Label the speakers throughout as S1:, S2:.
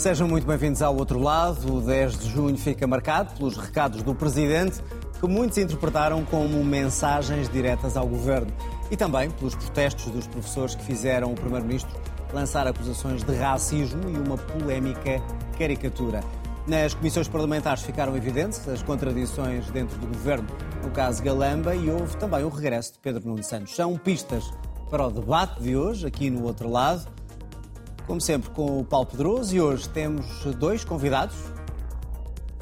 S1: Sejam muito bem-vindos ao outro lado. O 10 de junho fica marcado pelos recados do Presidente, que muitos interpretaram como mensagens diretas ao Governo. E também pelos protestos dos professores que fizeram o Primeiro-Ministro lançar acusações de racismo e uma polémica caricatura. Nas comissões parlamentares ficaram evidentes as contradições dentro do governo, no caso Galamba, e houve também o regresso de Pedro Nuno Santos. São pistas para o debate de hoje, aqui no outro lado. Como sempre, com o Paulo Pedroso, e hoje temos dois convidados.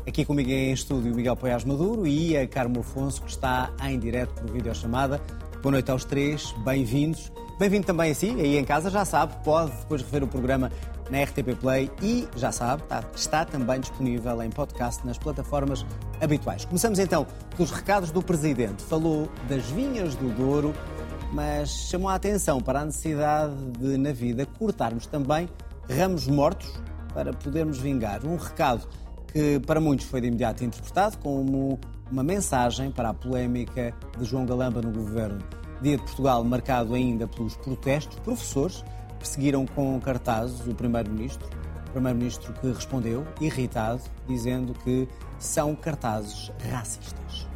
S1: Aqui comigo em estúdio, o Miguel Poiás Maduro e a Carmo Afonso, que está em direto por videochamada. Boa noite aos três, bem-vindos. Bem-vindo também a si, aí em casa, já sabe, pode depois rever o programa na RTP Play e, já sabe, está, está também disponível em podcast nas plataformas habituais. Começamos então pelos recados do Presidente. Falou das vinhas do Douro, mas chamou a atenção para a necessidade de, na vida, cortarmos também ramos mortos para podermos vingar. Um recado que para muitos foi de imediato interpretado como uma mensagem para a polémica de João Galamba no governo. Dia de Portugal marcado ainda pelos protestos, professores perseguiram com cartazes o Primeiro-Ministro. Primeiro-Ministro que respondeu, irritado, dizendo que são cartazes racistas.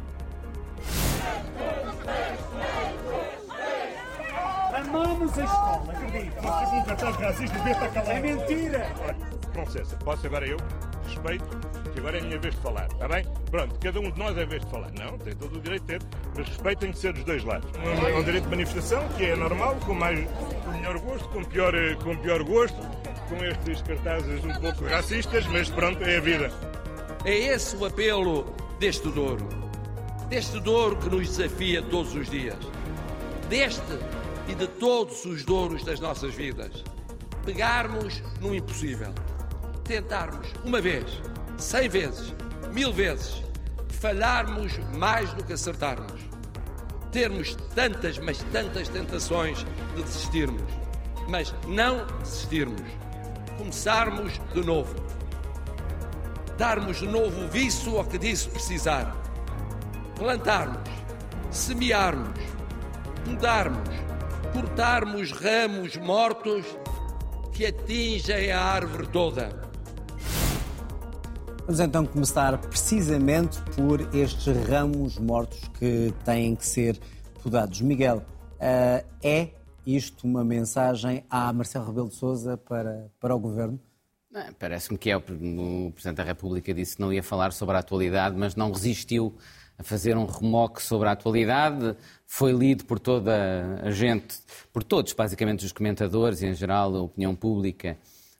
S2: Amamos a escola, acredito.
S3: Mas um cartaz racista devia estar calado.
S2: É mentira.
S3: Com licença, posso agora eu? Respeito, que agora é a minha vez de falar, está bem? Pronto, cada um de nós é a vez de falar. Não, tem todo o direito de ter, mas respeito tem que ser dos dois lados. É um direito de manifestação, que é normal, com mais, com melhor gosto, com pior, eh, com pior gosto, com estes cartazes um pouco racistas, mas pronto, é a vida.
S4: É esse o apelo deste Douro. Deste Douro que nos desafia todos os dias. Deste e de todos os douros das nossas vidas. Pegarmos no impossível. Tentarmos uma vez, cem vezes, mil vezes. Falharmos mais do que acertarmos. Termos tantas, mas tantas tentações de desistirmos. Mas não desistirmos. Começarmos de novo. Darmos de novo viço ao que disso precisar. Plantarmos. Semearmos. Mudarmos cortarmos ramos mortos que atingem a árvore toda.
S1: Vamos então começar precisamente por estes ramos mortos que têm que ser podados. Miguel, uh, é isto uma mensagem a Marcelo Rebelo de Sousa para, para o Governo?
S5: Parece-me que é. O Presidente da República disse que não ia falar sobre a atualidade, mas não resistiu a fazer um remoque sobre a atualidade. Foi lido por toda a gente, por todos, basicamente, os comentadores e, em geral, a opinião pública,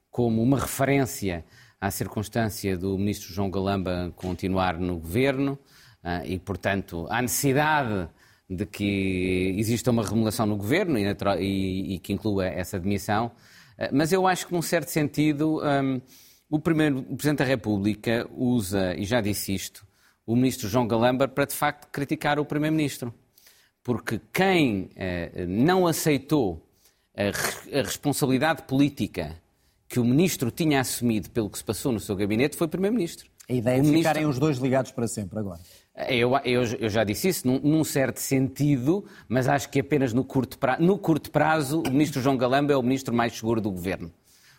S5: como uma referência à circunstância do Ministro João Galamba continuar no governo ah, e, portanto, à necessidade de que exista uma remodelação no governo e, que inclua essa demissão. Ah, mas eu acho que, num certo sentido, um, o, primeiro, o Presidente da República usa, e já disse isto, o ministro João Galamba para, de facto, criticar o primeiro-ministro. Porque quem eh, não aceitou a, a, responsabilidade política que o ministro tinha assumido pelo que se passou no seu gabinete foi o primeiro-ministro.
S1: A ideia
S5: o
S1: de ministro... ficarem os dois ligados para sempre agora.
S5: Eu, eu, eu já disse isso num, num, certo sentido, mas acho que apenas no curto, prazo, no curto prazo o ministro João Galamba é o ministro mais seguro do governo.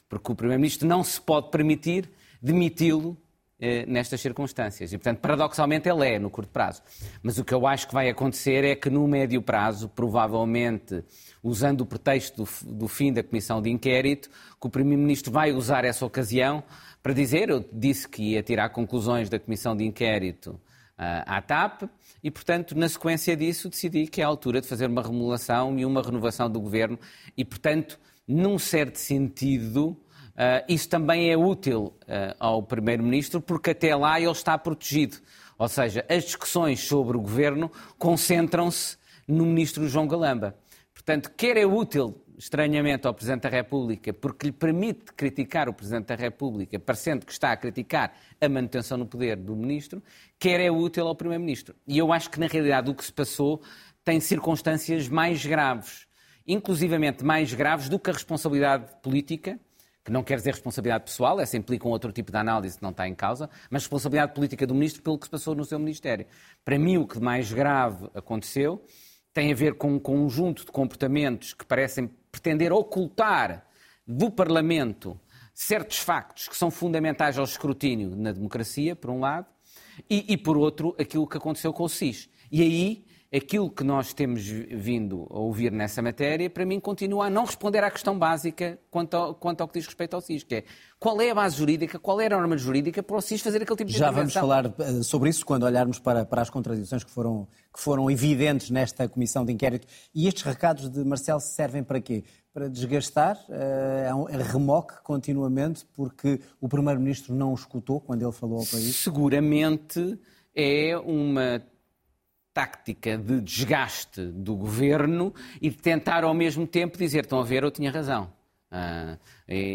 S5: Porque o primeiro-ministro não se pode permitir demiti-lo nestas circunstâncias. E, portanto, paradoxalmente, ele é no curto prazo. Mas o que eu acho que vai acontecer é que no médio prazo, provavelmente, usando o pretexto do, do fim da comissão de inquérito, que o Primeiro-Ministro vai usar essa ocasião para dizer, eu disse que ia tirar conclusões da comissão de inquérito uh, à TAP e, portanto, na sequência disso, decidi que é a altura de fazer uma remodelação e uma renovação do governo e, portanto, num certo sentido, Uh, isso também é útil uh, ao Primeiro-Ministro, porque até lá ele está protegido. Ou seja, as discussões sobre o governo concentram-se no Ministro João Galamba. Portanto, quer é útil, estranhamente, ao Presidente da República, porque lhe permite criticar o Presidente da República, parecendo que está a criticar a manutenção no poder do Ministro, quer é útil ao Primeiro-Ministro. E eu acho que, na realidade, o que se passou tem circunstâncias mais graves, inclusivamente mais graves do que a responsabilidade política que não quer dizer responsabilidade pessoal, essa implica um outro tipo de análise que não está em causa, mas responsabilidade política do ministro pelo que se passou no seu ministério. Para mim, o que mais grave aconteceu tem a ver com um conjunto de comportamentos que parecem pretender ocultar do Parlamento certos factos que são fundamentais ao escrutínio na democracia, por um lado, e, e por outro, aquilo que aconteceu com o SIS. E aí aquilo que nós temos vindo a ouvir nessa matéria, para mim, continua a não responder à questão básica quanto ao, quanto ao que diz respeito ao SIS, que é qual é a base jurídica, qual é a norma jurídica para o SIS fazer aquele tipo de
S1: Já vamos falar eh, sobre isso quando olharmos para, para as contradições que foram, que foram evidentes nesta comissão de inquérito. E estes recados de Marcelo servem para quê? Para desgastar, eh, é um remoque continuamente, porque o Primeiro-Ministro não o escutou quando ele falou ao país?
S5: Seguramente é uma tática de desgaste do governo e de tentar ao mesmo tempo dizer: estão a ver, eu tinha razão. Uh,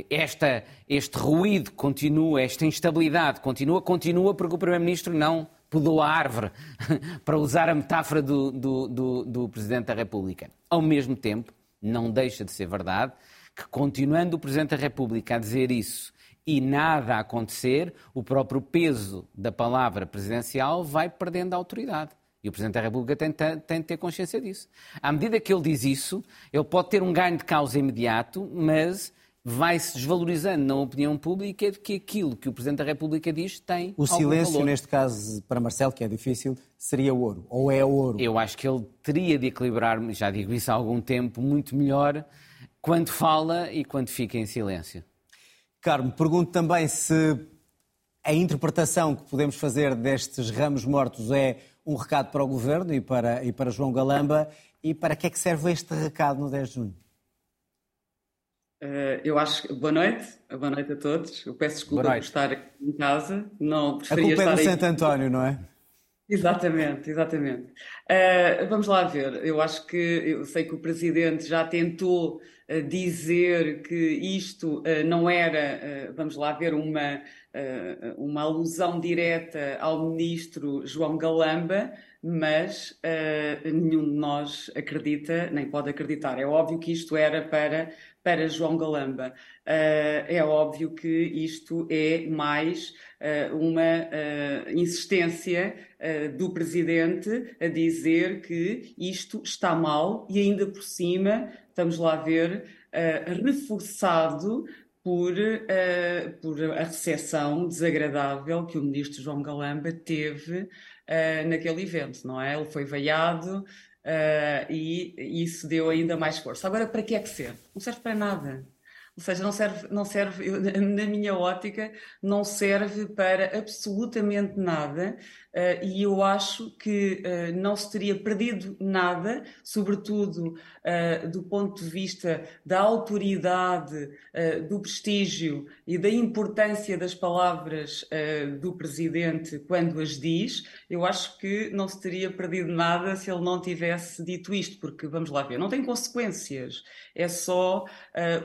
S5: esta, este ruído continua, esta instabilidade continua, continua porque o Primeiro-Ministro não pudou a árvore, para usar a metáfora do, do, do, do Presidente da República. Ao mesmo tempo, não deixa de ser verdade que, continuando o Presidente da República a dizer isso e nada a acontecer, o próprio peso da palavra presidencial vai perdendo a autoridade. E o Presidente da República tem, tem de ter consciência disso. À medida que ele diz isso, ele pode ter um ganho de causa imediato, mas vai-se desvalorizando na opinião pública de que aquilo que o Presidente da República diz tem.
S1: O silêncio, valor. neste caso, para Marcelo, que é difícil, seria ouro. Ou é ouro?
S5: Eu acho que ele teria de equilibrar, já digo isso há algum tempo, muito melhor quando fala e quando fica em silêncio.
S1: Carmo, pergunto também se a interpretação que podemos fazer destes ramos mortos é um recado para o Governo e para, e para João Galamba. E para que é que serve este recado no 10 de junho?
S6: Uh, eu acho que. Boa noite, boa noite a todos. Eu peço desculpa por estar aqui em casa. Não
S1: a culpa é do Santo António, não é?
S6: Exatamente, exatamente. Uh, vamos lá ver. Eu acho que eu sei que o presidente já tentou uh, dizer que isto uh, não era, vamos lá ver, uma, uma alusão direta ao ministro João Galamba, mas nenhum de nós acredita, nem pode acreditar. É óbvio que isto era para, para João Galamba. é óbvio que isto é mais uma insistência uh, do presidente a dizer que isto está mal e ainda por cima, estamos lá a ver, uh, reforçado por, uh, por a recepção desagradável que o ministro João Galamba teve naquele evento, não é? Ele foi veiado e isso deu ainda mais força. Agora, para que é que serve? Não serve para nada. Ou seja, não serve, não serve, na minha ótica, não serve para absolutamente nada Uh, e eu acho que uh, não se teria perdido nada, sobretudo uh, do ponto de vista da autoridade, do prestígio e da importância das palavras do Presidente quando as diz. Eu acho que não se teria perdido nada se ele não tivesse dito isto, porque vamos lá ver, não tem consequências, é só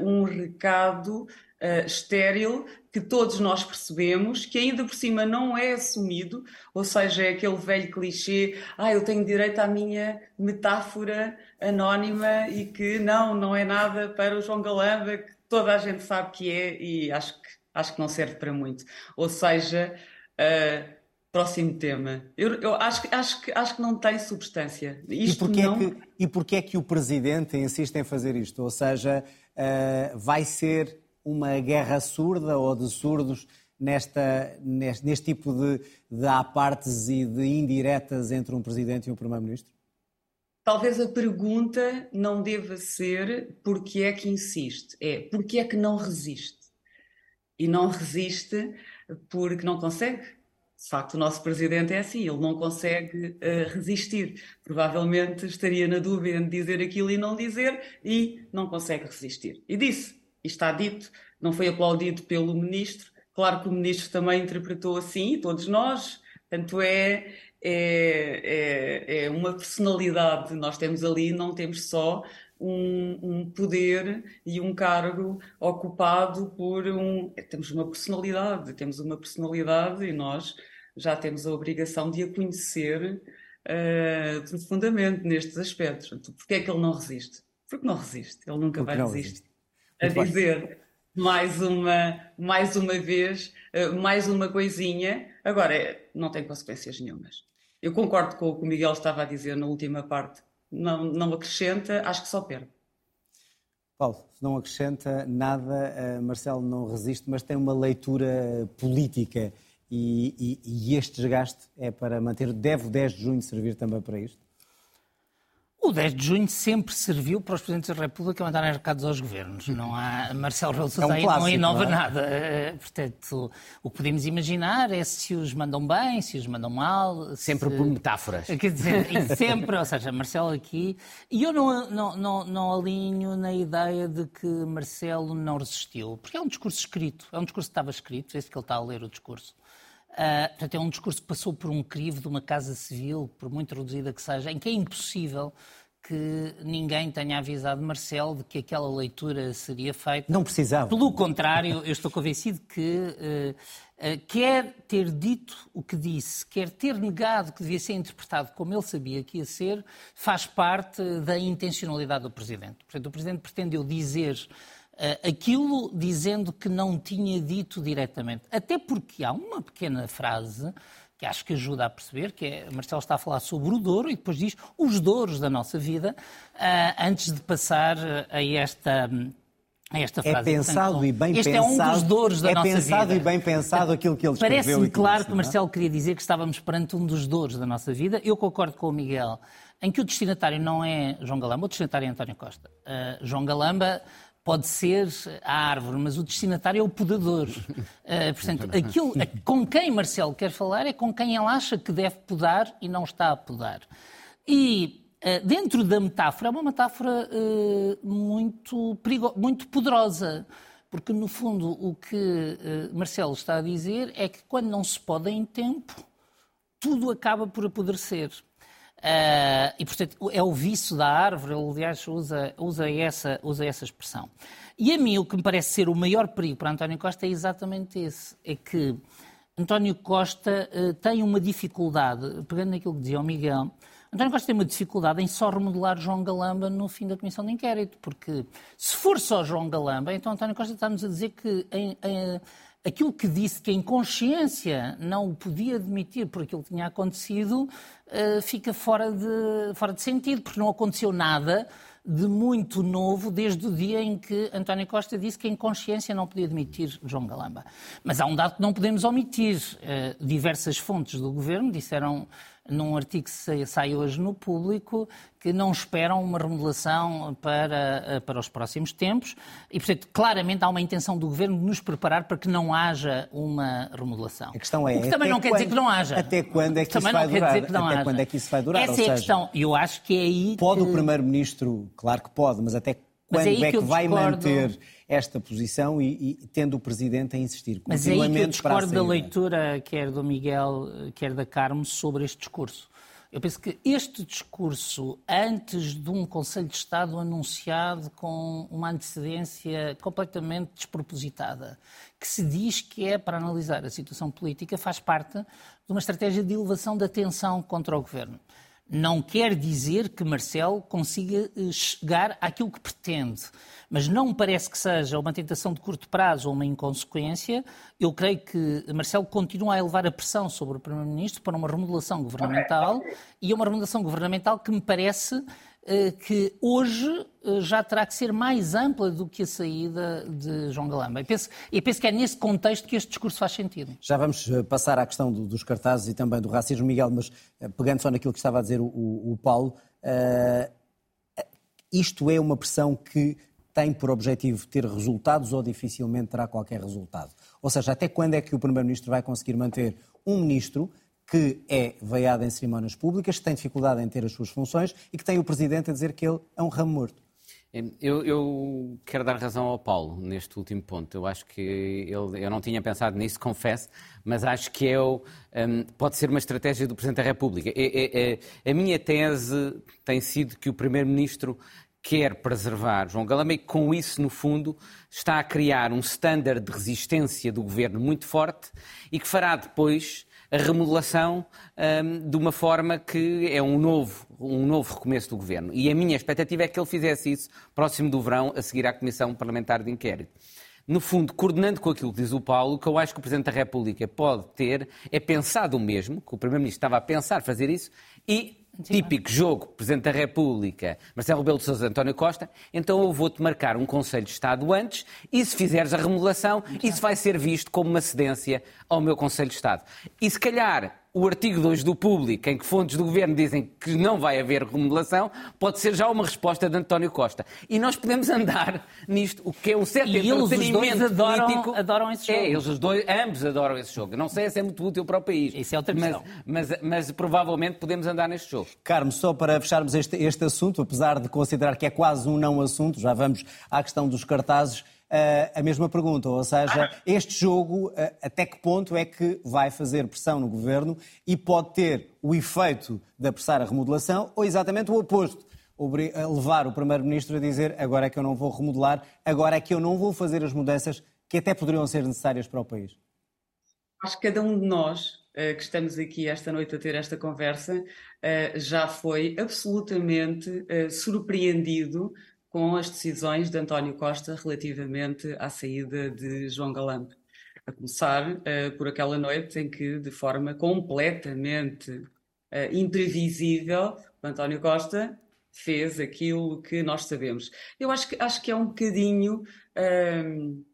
S6: um recado uh, estéril que todos nós percebemos, que ainda por cima não é assumido, ou seja, é aquele velho clichê, ah, eu tenho direito à minha metáfora anónima e que não, não é nada para o João Galamba, que toda a gente sabe que é e acho que, acho que não serve para muito. Ou seja, uh, próximo tema. Eu, eu, acho, acho, que, acho que não tem substância.
S1: Isto e porquê, não... é que, e porquê é que o Presidente insiste em fazer isto? Ou seja, uh, vai ser uma guerra surda ou de surdos nesta, neste, neste tipo de, de apartes e de indiretas entre um presidente e um primeiro-ministro?
S6: Talvez a pergunta não deva ser porque é que insiste, é porque é que não resiste. E não resiste porque não consegue. De facto, o nosso presidente é assim, ele não consegue uh, resistir. Provavelmente estaria na dúvida de dizer aquilo e não dizer, e não consegue resistir. E disse: está dito, não foi aplaudido pelo ministro. Claro que o ministro também interpretou assim, todos nós. Portanto, é, é, é, é uma personalidade. Nós temos ali, não temos só um, um, poder e um cargo ocupado por um. Temos uma personalidade, temos uma personalidade e nós já temos a obrigação de a conhecer uh, profundamente nestes aspectos. Porquê é que ele não resiste? Porque não resiste, ele nunca Porque vai resistir a dizer mais uma, mais uma vez, eh, mais uma coisinha. Agora, não tem consequências nenhumas. Eu concordo com o que o Miguel estava a dizer na última parte. Não, não acrescenta, acho que só perde.
S1: Paulo, não acrescenta nada, uh, Marcelo não resiste, mas tem uma leitura política e, e, e este desgaste é para manter. Deve o 10 de junho servir também para isto?
S7: O 10 de junho sempre serviu para os Presidentes da República mandarem recados aos governos. Não há, Marcelo Rebelo de
S1: é um
S7: não inova não é? nada. Eh, portanto, o que podemos imaginar é se os mandam bem, se os mandam mal.
S5: Sempre
S7: se...
S5: por metáforas.
S7: Quer dizer, sempre, ou seja, Marcelo aqui. E eu não, não, não, não alinho na ideia de que Marcelo não resistiu, porque é um discurso escrito, é um discurso que estava escrito, é esse que ele está a ler o discurso. Uh, portanto, é um discurso que passou por um crivo de uma casa civil, por muito reduzida que seja, em que é impossível que ninguém tenha avisado Marcelo de que aquela leitura seria feita.
S1: Não precisava.
S7: Pelo contrário, eu estou convencido que uh, uh, quer ter dito o que disse, quer ter negado que devia ser interpretado como ele sabia que ia ser, faz parte da intencionalidade do Presidente. Portanto, o Presidente pretendeu dizer aquilo dizendo que não tinha dito diretamente. Até porque há uma pequena frase que acho que ajuda a perceber, que é, Marcelo está a falar sobre o Douro e depois diz os Douros da nossa vida, uh, antes de passar a esta... A esta
S1: é
S7: frase.
S1: pensado Portanto, e bem
S7: este
S1: pensado.
S7: Este é um dos douros da
S1: é
S7: nossa vida.
S1: É pensado e bem pensado aquilo que ele escreveu.
S7: Parece-me claro
S1: disse,
S7: que Marcelo queria dizer que estávamos perante um dos douros da nossa vida. Eu concordo com o Miguel em que o destinatário não é João Galamba, o destinatário é António Costa. Uh, João Galamba pode ser a árvore, mas o destinatário é o podador. Uh, portanto, aquilo com quem Marcelo quer falar é com quem ele acha que deve podar e não está a podar. E uh, dentro da metáfora, é uma metáfora uh, muito, perigo muito poderosa. Porque, no fundo, o que Marcelo está a dizer é que quando não se pode em tempo, tudo acaba por apodrecer. Uh, e, portanto, é o vício da árvore, ele, aliás, usa, usa, essa, usa essa expressão. E a mim, o que me parece ser o maior perigo para António Costa é exatamente esse: é que António Costa uh, tem uma dificuldade, pegando naquilo que dizia o Miguel, António Costa tem uma dificuldade em só remodelar João Galamba no fim da comissão de inquérito, porque se for só João Galamba, então António Costa está-nos a dizer que em, em, aquilo que disse que em consciência não o podia admitir por aquilo que tinha acontecido, uh, fica fora de, fora de sentido, porque não aconteceu nada de muito novo desde o dia em que António Costa disse que em consciência não podia admitir João Galamba. Mas há um dado que não podemos omitir. Uh, diversas fontes do governo disseram num artigo que sai hoje no público, que não esperam uma remodelação para, eh, para os próximos tempos e, portanto, claramente há uma intenção do Governo de nos preparar para que não haja uma remodelação.
S1: A questão é,
S7: o que também não quer
S1: quando,
S7: dizer que não haja.
S1: Até quando é que isso vai durar? até haja. quando é que isso vai durar?
S7: Essa
S1: Ou
S7: é a
S1: seja,
S7: questão. Eu acho que é aí
S1: Pode
S7: que...
S1: o Primeiro-Ministro, claro que pode, mas até quando mas é, é que, que vai discordo... manter esta posição e, e, tendo o Presidente a insistir?
S7: Mas é aí que eu discordo da leitura, quer do Miguel, quer da Carmo, sobre este discurso. Eu penso que este discurso, antes de um Conselho de Estado anunciado com uma antecedência completamente despropositada, que se diz que é para analisar a situação política, faz parte de uma estratégia de elevação da tensão contra o governo não quer dizer que Marcelo consiga eh, chegar àquilo que pretende, mas não me parece que seja uma tentação de curto prazo ou uma inconsequência. Eu creio que Marcelo continua a elevar a pressão sobre o Primeiro-Ministro para uma remodelação governamental. E é uma remodelação governamental que me parece que hoje eh, já terá que ser mais ampla do que a saída de João Galamba. E penso, penso que é nesse contexto que este discurso faz sentido.
S1: Já vamos eh, passar à questão dos cartazes e também do racismo, Miguel, mas pegando só naquilo que estava a dizer o, o Paulo, uh, isto é uma pressão que tem por objetivo ter resultados ou dificilmente terá qualquer resultado? Ou seja, até quando é que o Primeiro-Ministro vai conseguir manter um ministro que é veiado em cerimónias públicas, que tem dificuldade em ter as suas funções e que tem o Presidente a dizer que ele é um ramo morto.
S5: Eu, eu, quero dar razão ao Paulo neste último ponto. Eu acho que ele, eu não tinha pensado nisso, confesso, mas acho que é um, pode ser uma estratégia do Presidente da República. É, é, é, a minha tese tem sido que o Primeiro-Ministro quer preservar João Galamba e com isso, no fundo, está a criar um standard de resistência do governo muito forte e que fará depois a remodelação um, de uma forma que é um novo, um novo recomeço do governo. E a minha expectativa é que ele fizesse isso próximo do verão, a seguir à Comissão Parlamentar de Inquérito. no fundo, coordenando com aquilo que diz o Paulo, que eu acho que o Presidente da República pode ter é pensado o mesmo, que o Primeiro-Ministro estava a pensar fazer isso, e típico jogo, Presidente da República, Marcelo Rebelo de Sousa, António Costa, então eu vou-te marcar um Conselho de Estado antes e se fizeres a remodelação, isso vai ser visto como uma cedência ao meu Conselho de Estado. E se calhar o artigo 2 do Público, em que fontes do governo dizem que não vai haver remodelação, pode ser já uma resposta de António Costa. E nós podemos andar nisto, o que é um certo
S7: e eles os dois adoram,
S5: político.
S7: adoram esse jogo.
S5: É, eles os dois, ambos adoram esse jogo. Não sei se é muito útil para o país.
S7: Isso é outra
S5: mas,
S7: questão.
S5: mas, mas, provavelmente podemos andar neste jogo.
S1: Carmo, só para fecharmos este, este assunto, apesar de considerar que é quase um não assunto, já vamos à questão dos cartazes. Uh, a mesma pergunta, ou seja, este jogo, uh, até que ponto é que vai fazer pressão no governo e pode ter o efeito de apressar a remodelação ou exatamente o oposto? levar o Primeiro-Ministro a dizer agora é que eu não vou remodelar, agora é que eu não vou fazer as mudanças que até poderiam ser necessárias para o país?
S6: Acho que cada um de nós que estamos aqui esta noite a ter esta conversa já foi absolutamente surpreendido com as decisões de António Costa relativamente à saída de João Galamba. A começar uh, por aquela noite em que, de forma completamente uh, imprevisível, António Costa fez aquilo que nós sabemos. Eu acho que, acho que é um bocadinho. Uh,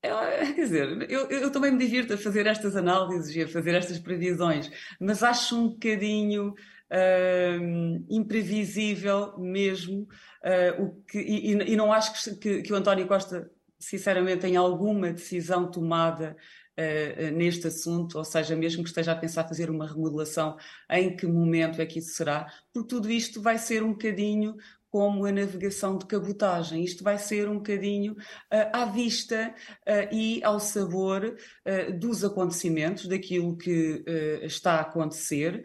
S6: quer dizer, eu, eu, também me divirto a fazer estas análises e a fazer estas previsões, mas acho um bocadinho uh, imprevisível mesmo, uh, o que, e, e, não acho que, que, o António Costa, sinceramente, tem alguma decisão tomada uh, neste assunto, ou seja, mesmo que esteja a pensar fazer uma remodelação, em que momento é que isso será, porque tudo isto vai ser um bocadinho como a navegação de cabotagem. Isto vai ser um bocadinho uh, à vista uh, e ao sabor uh, dos acontecimentos, daquilo que está a acontecer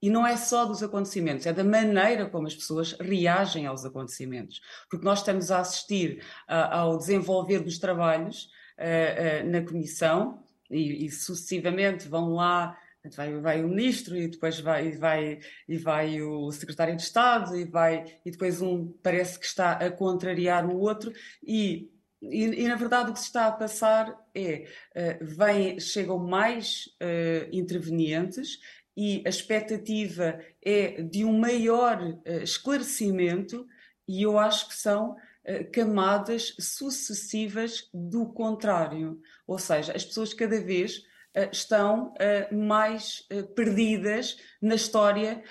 S6: e não é só dos acontecimentos, é da maneira como as pessoas reagem aos acontecimentos. Porque nós estamos a assistir ao desenvolver dos trabalhos uh, uh, na Comissão e, e, sucessivamente vão lá. Vai, vai o ministro e depois vai, vai, e vai o secretário de Estado e, vai, e depois um parece que está a contrariar o outro e e, e, na verdade o que se está a passar é uh, vem, chegam mais uh, intervenientes e a expectativa é de um maior uh, esclarecimento, e eu acho que são uh, camadas sucessivas do contrário. Ou seja, as pessoas cada vez uh, estão mais perdidas na história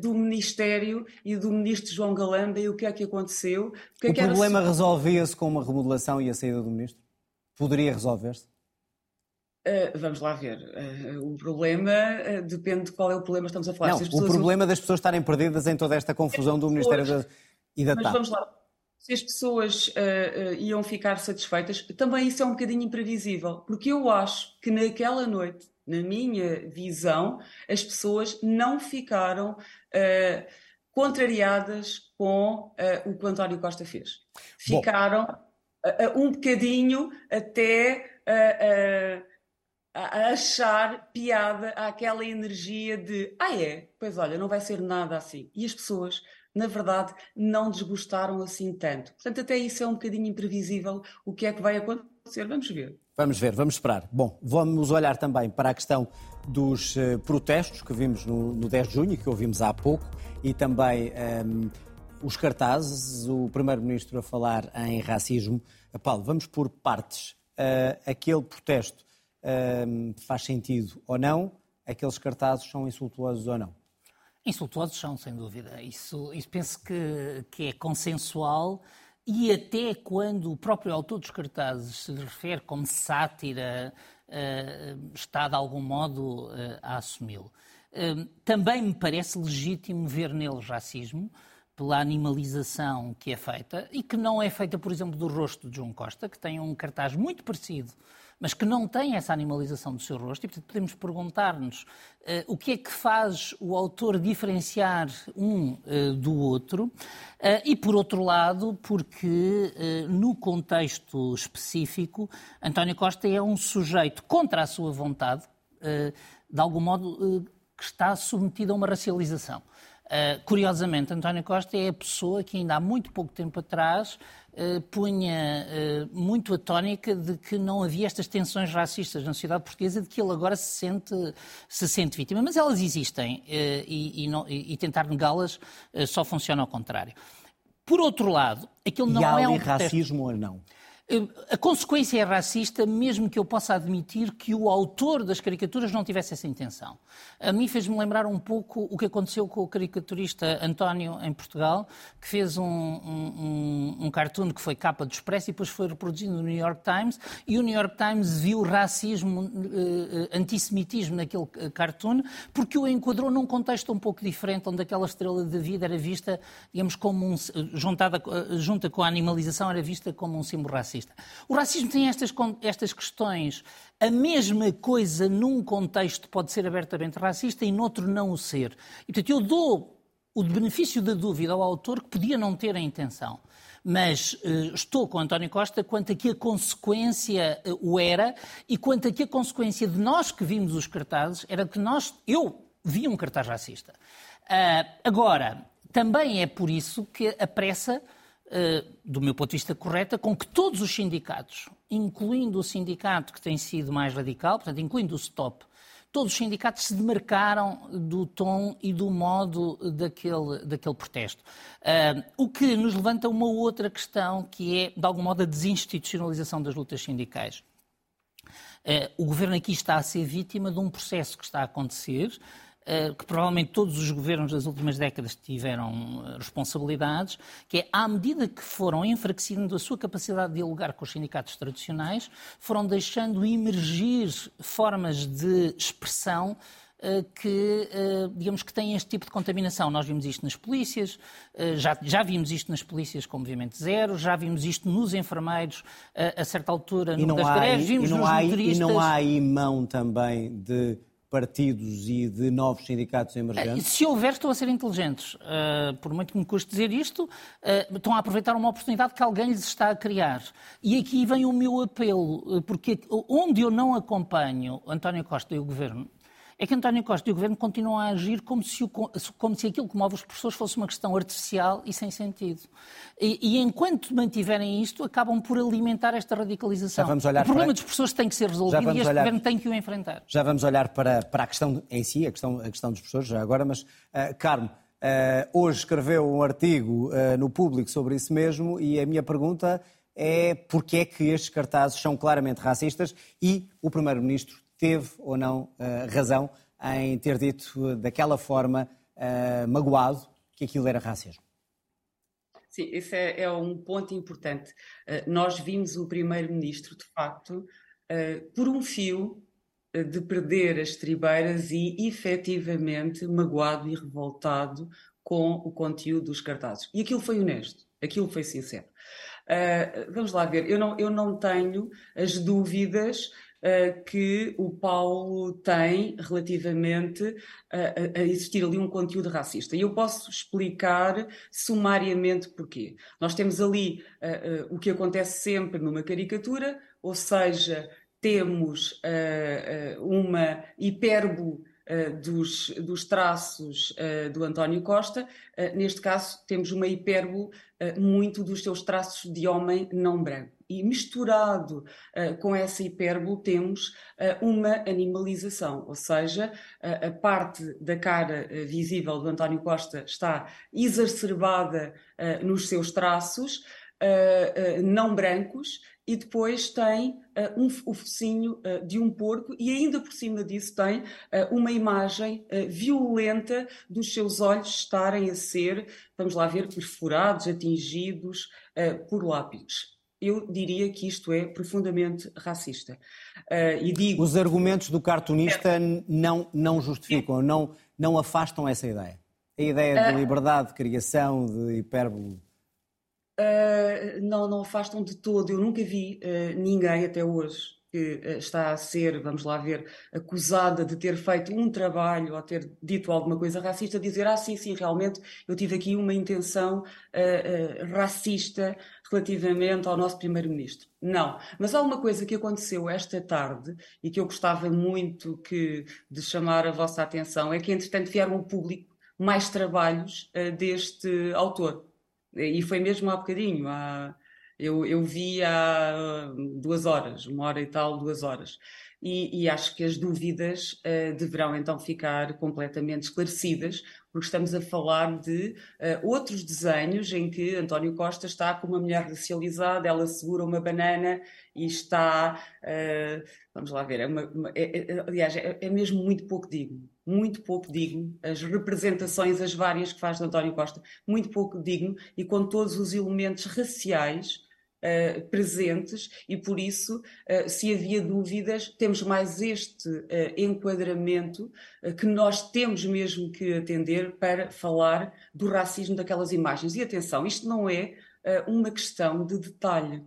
S6: do Ministério e do Ministro João Galamba e o que é que aconteceu.
S1: O,
S6: o
S1: problema resolvia-se com uma remodelação e a saída do Ministro? Poderia resolver-se?
S6: Uh, vamos lá ver. Uh, o problema uh, depende de qual é o problema que estamos a falar.
S1: Não, o problema das pessoas estarem perdidas em toda esta confusão do Ministério da... e da
S6: Mas
S1: TAP.
S6: vamos lá. Se as pessoas iam ficar satisfeitas, também isso é um bocadinho imprevisível, porque eu acho que naquela noite, na minha visão, as pessoas não ficaram contrariadas com o que o António Costa fez. Ficaram um bocadinho até a achar piada àquela energia de ah é, pois olha, não vai ser nada assim. E as pessoas, na verdade, não desgostaram assim tanto. Portanto, até isso é um bocadinho imprevisível o que é que vai acontecer. Vamos ver.
S1: Vamos ver, vamos esperar. Bom, vamos olhar também para a questão dos uh, protestos que vimos no, no 10 de junho, que ouvimos há pouco, e também um, ehm, os cartazes, o Primeiro-Ministro a falar em racismo. Paulo, vamos por partes. Uh, aquele protesto faz sentido ou não, aqueles cartazes são insultuosos ou não?
S7: Insultuosos são, sem dúvida. Isso, isso penso que, que é consensual e até quando o próprio autor dos cartazes se refere como sátira, uh, está de algum modo uh, a assumi-lo. Também me parece legítimo ver neles racismo, pela animalização que é feita e que não é feita, por exemplo, do rosto de João Costa, que tem um cartaz muito parecido mas que não tem essa animalização do seu rosto, e portanto podemos perguntar-nos uh, o que é que faz o autor diferenciar um uh, do outro, uh, e por outro lado, porque no contexto específico, António Costa é um sujeito contra a sua vontade, de algum modo que está submetido a uma racialização. Curiosamente, António Costa é a pessoa que ainda há muito pouco tempo atrás punha uh, muito a tónica de que não havia estas tensões racistas na sociedade portuguesa, de que ele agora se sente, se sente vítima. Mas elas existem e, e, não, e, tentar negá-las só funciona ao contrário. Por outro lado, aquilo não
S1: e há
S7: é um
S1: racismo ou não?
S7: A consequência é racista, mesmo que eu possa admitir que o autor das caricaturas não tivesse essa intenção. A mim fez-me lembrar um pouco o que aconteceu com o caricaturista António em Portugal, que fez um, um, um cartoon que foi capa do Expresso e depois foi reproduzido no New York Times, e o New York Times viu racismo, uh, antissemitismo naquele eh, cartoon, porque o enquadrou num contexto um pouco diferente, onde aquela estrela de vida era vista, digamos, como um, juntada, junta com a animalização, era vista como um símbolo racista racista. O racismo tem estas, estas questões. A mesma coisa num contexto pode ser abertamente racista e noutro não o ser. E, portanto, eu dou o benefício da dúvida ao autor que podia não ter a intenção. Mas uh, estou com António Costa quanto a que a consequência uh, o era e quanto a que a consequência de nós que vimos os cartazes era que nós, eu vi um cartaz racista. Uh, agora, também é por isso que a pressa do meu ponto de vista, correta, com que todos os sindicatos, incluindo o sindicato que tem sido mais radical, portanto, incluindo o STOP, todos os sindicatos se demarcaram do tom e do modo daquele, daquele protesto. Uh, o que nos levanta uma outra questão, que é, de algum modo, a desinstitucionalização das lutas sindicais. Uh, o governo aqui está a ser vítima de um processo que está a acontecer, eh, que provavelmente todos os governos das últimas décadas tiveram eh, responsabilidades, que é, à medida que foram enfraquecendo a sua capacidade de dialogar com os sindicatos tradicionais, foram deixando emergir formas de expressão eh, que, digamos, que têm este tipo de contaminação. Nós vimos isto nas polícias, já, já vimos isto nas polícias com Movimento Zero, já vimos isto nos enfermeiros a, certa altura, no das greves, vimos
S1: e
S7: nos
S1: há,
S7: motoristas...
S1: E não há aí mão também de partidos e de novos sindicatos emergentes?
S7: Se houver, estão a ser inteligentes. Uh, por muito que me custe dizer isto, uh, estão a aproveitar uma oportunidade que alguém lhes está a criar. E aqui vem o meu apelo, porque onde eu não acompanho António Costa e o Governo, é que António Costa e o Governo continuam a agir como se, o, como se aquilo que move os professores fosse uma questão artificial e sem sentido. E, e, enquanto mantiverem isto, acabam por alimentar esta radicalização. o problema para... dos professores tem que ser resolvido e este olhar... Governo tem que o enfrentar.
S1: Já vamos olhar para, para a questão em si, a questão, a questão dos professores, já agora, mas, uh, Carmo, uh, hoje escreveu um artigo uh, no público sobre isso mesmo e a minha pergunta é porque é que estes cartazes são claramente racistas e o Primeiro-Ministro teve ou não uh, razão em ter dito daquela forma, uh, magoado, que aquilo era racismo.
S6: Sim, esse é, é um ponto importante. Uh, nós vimos o primeiro-ministro, de facto, por um fio de perder as tribeiras e efetivamente magoado e revoltado com o conteúdo dos cartazes. E aquilo foi honesto, aquilo foi sincero. Uh, vamos lá ver, eu não, eu não tenho as dúvidas uh, que o Paulo tem relativamente a, a, existir ali um conteúdo racista. E eu posso explicar sumariamente porquê. Nós temos ali uh, o que acontece sempre numa caricatura, ou seja, temos uma hipérbole dos, dos, traços uh, do António Costa. Uh, neste caso, temos uma hipérbole muito dos seus traços de homem não branco e misturado uh, com essa hipérbole temos uh, uma animalização, ou seja, uh, a parte da cara visível do António Costa está exacerbada nos seus traços não brancos e depois tem um, o focinho de um porco e ainda por cima disso tem uma imagem violenta dos seus olhos estarem a ser, vamos lá ver, perfurados, atingidos por lápis eu diria que isto é profundamente racista. Uh, e digo...
S1: Os argumentos do cartunista é. não, não justificam, não, não afastam essa ideia. A ideia de liberdade, de criação, de hipérbole.
S6: Uh, não, não afastam de todo. Eu nunca vi uh, ninguém até hoje que está a ser, vamos lá ver, acusada de ter feito um trabalho ou ter dito alguma coisa racista, dizer, ah, sim, sim, realmente eu tive aqui uma intenção uh, uh, racista relativamente ao nosso primeiro-ministro. Não. Mas há uma coisa que aconteceu esta tarde e que eu gostava muito que, de chamar a vossa atenção, é que, entretanto, vieram ao público mais trabalhos uh, deste autor. E foi mesmo há bocadinho, há, eu, eu vi há duas horas, uma hora e tal, duas horas. E, e acho que as dúvidas uh, deverão então ficar completamente esclarecidas, porque estamos a falar de uh, outros desenhos em que António Costa está com uma mulher racializada, ela segura uma banana e está. Uh, vamos lá ver, é uma, uma, é, é, aliás, é, é, mesmo muito pouco digno. Muito pouco digno, as representações, as várias que faz de António Costa, muito pouco digno e com todos os elementos raciais uh, presentes e por isso, uh, se havia dúvidas, temos mais este uh, enquadramento que nós temos mesmo que atender para falar do racismo daquelas imagens. E atenção, isto não é uma questão de detalhe.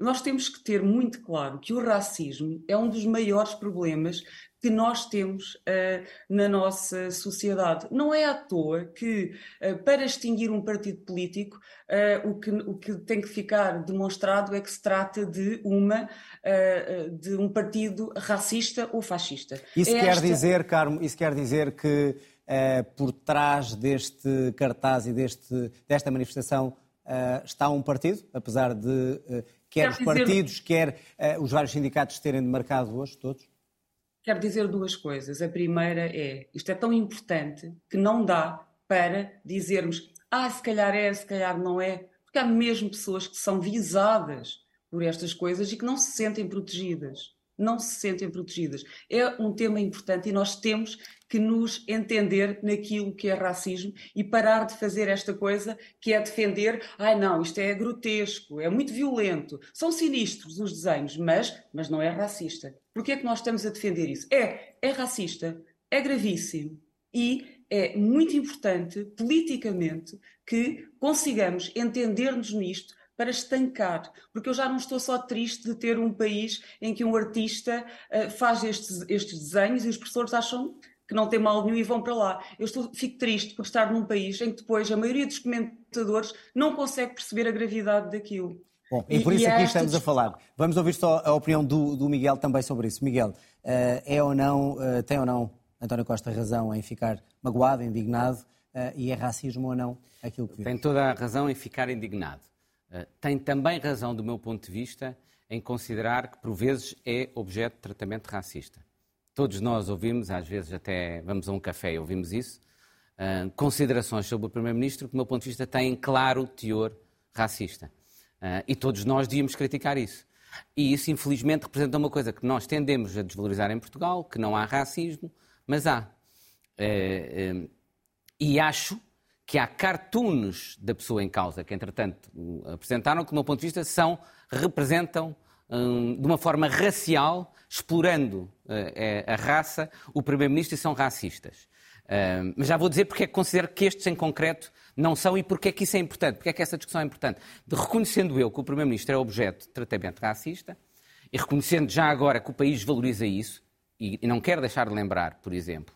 S6: Nós temos que ter muito claro que o racismo é um dos maiores problemas que nós temos uh, na nossa sociedade. Não é à toa que, uh, para extinguir um partido político, uh, o, que, o que tem que ficar demonstrado é que se trata de, uma, de um partido racista ou fascista.
S1: Isso
S6: é
S1: quer esta... dizer, Carmo, isso quer dizer que por trás deste cartaz e deste, desta manifestação está um partido, apesar de quer, quer os partidos, dizer... quer os vários sindicatos terem demarcado hoje, todos?
S6: Quero dizer duas coisas. A primeira é: isto é tão importante que não dá para dizermos, ah, se calhar é, se calhar não é, porque há mesmo pessoas que são visadas por estas coisas e que não se sentem protegidas. Não se sentem protegidas. É um tema importante e nós temos que nos entender naquilo que é racismo e parar de fazer esta coisa que é defender, ai não, isto é grotesco, é muito violento, são sinistros os desenhos, mas, mas não é racista. Porquê é que nós estamos a defender isso? É, é racista, é gravíssimo e é muito importante politicamente que consigamos entender-nos nisto para estancar, porque eu já não estou só triste de ter um país em que um artista uh, faz estes, estes desenhos e os professores acham que não tem mal nenhum e vão para lá. Eu estou, fico triste por estar num país em que depois a maioria dos comentadores não consegue perceber a gravidade daquilo.
S1: Bom, e, e por isso e aqui estamos a falar. Vamos ouvir só a opinião do, do Miguel também sobre isso. Miguel, uh, é ou não, uh, tem ou não António Costa razão em ficar magoado, indignado, uh, e é racismo ou não aquilo que
S5: Tem toda a razão em ficar indignado. Tem também razão, do meu ponto de vista, em considerar que, por vezes, é objeto de tratamento racista. Todos nós ouvimos, às vezes até vamos a um café e ouvimos isso, considerações sobre o Primeiro-Ministro que, do meu ponto de vista, têm claro teor racista. Uh, e todos nós devíamos criticar isso. E isso, infelizmente, representa uma coisa que nós tendemos a desvalorizar em Portugal, que não há racismo, mas há. E acho que há cartoons da pessoa em causa, que entretanto apresentaram, que do meu ponto de vista são, representam um, de uma forma racial, explorando a raça, o Primeiro-Ministro e são racistas. mas já vou dizer porque é que considero que estes em concreto não são e porque é que isso é importante, porque é que essa discussão é importante. De, reconhecendo eu que o Primeiro-Ministro é objeto de tratamento racista e reconhecendo já agora que o país valoriza isso, e, e não quero deixar de lembrar, por exemplo,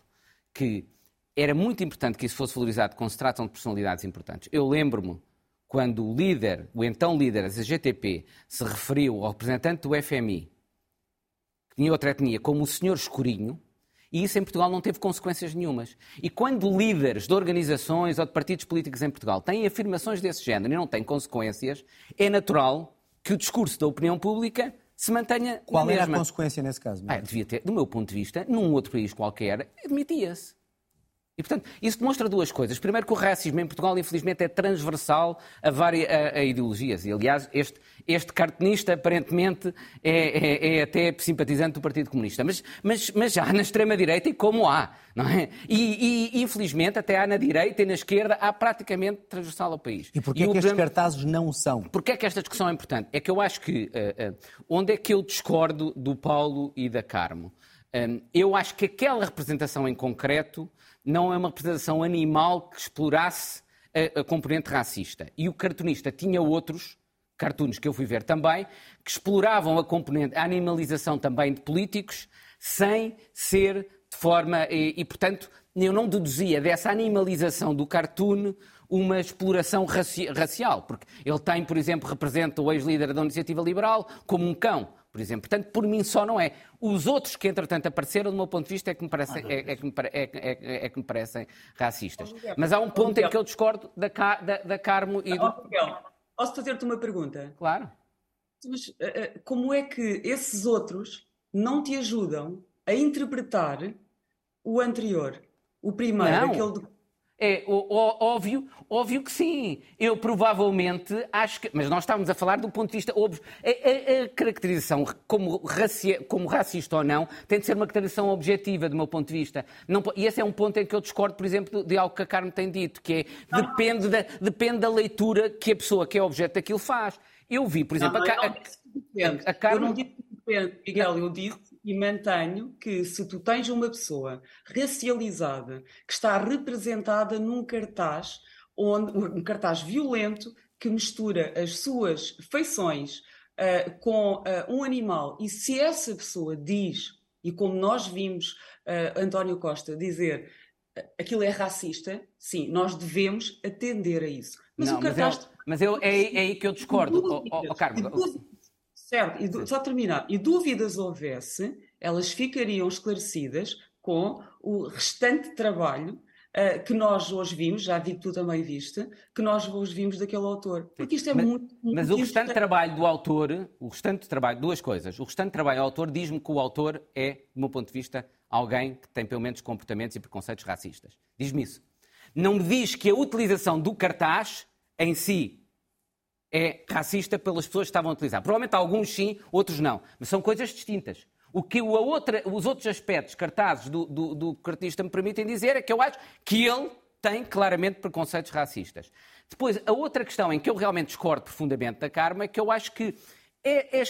S5: que era muito importante que isso fosse valorizado quando se tratam de personalidades importantes. Eu lembro-me quando o líder, o então líder da CGTP, se referiu ao representante do FMI, que tinha outra etnia, como o senhor Escurinho, e isso em Portugal não teve consequências nenhumas. E quando líderes de organizações ou de partidos políticos em Portugal têm afirmações desse género e não têm consequências, é natural que o discurso da opinião pública se mantenha
S1: Qual
S5: era
S1: a consequência nesse caso?
S5: Ah, devia ter, do meu ponto de vista, num outro país qualquer, admitia-se. E, portanto, isso demonstra duas coisas. Primeiro, que o racismo em Portugal, infelizmente, é transversal a, várias, a, a ideologias. E, aliás, este, este cartunista, aparentemente, é, é, é, até simpatizante do Partido Comunista. Mas, mas, mas já há na extrema-direita e como há, não é? E, e, infelizmente, até há na direita e na esquerda, há praticamente transversal ao país.
S1: E porquê é que estes cartazes não são?
S5: Porquê é que esta discussão é importante? É que eu acho que... Uh, uh, onde é que eu discordo do Paulo e da Carmo? Um, eu acho que aquela representação em concreto não é uma representação animal que explorasse a, a componente racista. E o cartunista tinha outros cartoons que eu fui ver também, que exploravam a componente, a animalização também de políticos, sem ser de forma. E, e, portanto, eu não deduzia dessa animalização do cartoon uma exploração raci racial, porque ele tem, por exemplo, representa o ex-líder da Iniciativa Liberal como um cão. Por exemplo. Portanto, por mim só não é. Os outros que, entretanto, apareceram, do meu ponto de vista, é que me parecem, é, é que me, é, é, é que me parecem racistas. Mas há um ponto em que eu discordo da, da, da Carmo e do...
S6: Posso fazer-te uma pergunta?
S5: Claro.
S6: Mas como é que esses outros não te ajudam a interpretar o anterior? O primeiro,
S5: não.
S6: aquele de
S5: é óbvio, óbvio que sim. Eu provavelmente acho que. Mas nós estávamos a falar do ponto de vista óbvio. A, a, a caracterização como, racia, como racista ou não tem de ser uma caracterização objetiva, do meu ponto de vista. Não, e esse é um ponto em que eu discordo, por exemplo, de algo que a Carmen tem dito, que é depende da, depende da leitura que a pessoa que é objeto daquilo faz. Eu vi, por exemplo,
S6: não,
S5: a,
S6: a, a, a Carmen. Eu não disse que depende, Miguel, eu disse e mantenho que se tu tens uma pessoa racializada que está representada num cartaz, onde, um cartaz violento que mistura as suas feições uh, com uh, um animal, e se essa pessoa diz, e como nós vimos uh, António Costa dizer aquilo é racista, sim, nós devemos atender a isso.
S5: Mas Não, o cartaz. Mas, eu, mas eu, é, é aí que eu discordo, oh, oh, Carlos.
S6: Certo, e só terminar. E dúvidas houvesse, elas ficariam esclarecidas com o restante trabalho uh, que nós hoje vimos, já vi tu também viste, que nós hoje vimos daquele autor. Porque isto é
S5: mas,
S6: muito, muito.
S5: Mas o restante trabalho do autor, o restante trabalho, duas coisas. O restante trabalho do autor diz-me que o autor é, do meu ponto de vista, alguém que tem pelo menos comportamentos e preconceitos racistas. Diz-me isso. Não me diz que a utilização do cartaz em si é racista pelas pessoas que estavam a utilizar. Provavelmente alguns sim, outros não. Mas são coisas distintas. O que outra, os outros aspectos cartazes do, do, do cartista me permitem dizer é que eu acho que ele tem claramente preconceitos racistas. Depois, a outra questão em que eu realmente discordo profundamente da Carma é que eu acho que é, é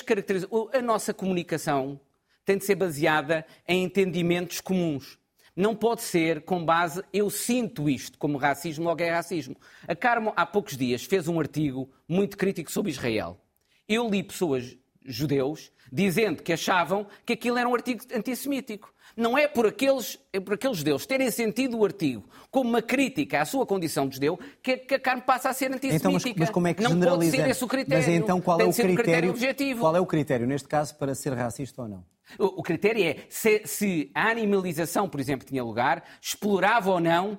S5: a nossa comunicação tem de ser baseada em entendimentos comuns. Não pode ser com base, eu sinto isto como racismo, logo é racismo. A Carmo, há poucos dias, fez um artigo muito crítico sobre Israel. Eu li pessoas judeus dizendo que achavam que aquilo era um artigo antissemítico. Não é por aqueles, é por aqueles judeus terem sentido o artigo como uma crítica à sua condição de judeu que, que a carne passa a ser antissemítica.
S1: Então, mas, mas como é que
S5: não pode ser esse o critério.
S1: Mas então qual é o critério,
S5: critério objetivo?
S1: Qual é o critério, neste caso, para ser racista ou não?
S5: O, critério é se, se a animalização, por exemplo, tinha lugar, explorava ou não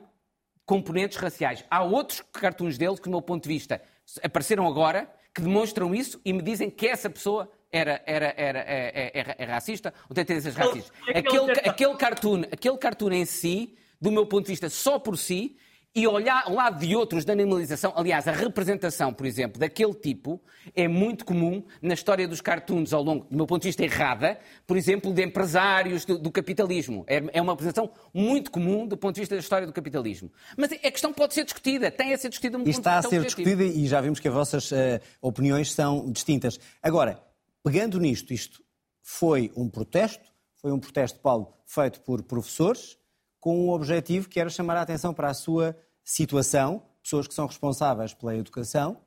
S5: componentes raciais. Há outros cartoons dele que, do meu ponto de vista, apareceram agora, que demonstram isso e me dizem que essa pessoa era, era, era, é, é, é, é racista ou tem tendências racistas. Aquele, aquele, cartoon, aquele cartoon em si, do meu ponto de vista, só por si, e olhar ao lado de outros da animalização, aliás, a representação, por exemplo, daquele tipo é muito comum na história dos cartoons ao longo, do meu ponto de vista, errada, por exemplo, de empresários do, do capitalismo. É, é, uma apresentação muito comum do ponto de vista da história do capitalismo. Mas a questão pode ser discutida, tem a ser discutida
S1: no e está a ser objetivo. discutida e já vimos que as vossas uh, opiniões são distintas. Agora, pegando nisto, isto foi um protesto, foi um protesto, Paulo, feito por professores, com um objetivo que era chamar a atenção para a sua situação, pessoas que são responsáveis pela educação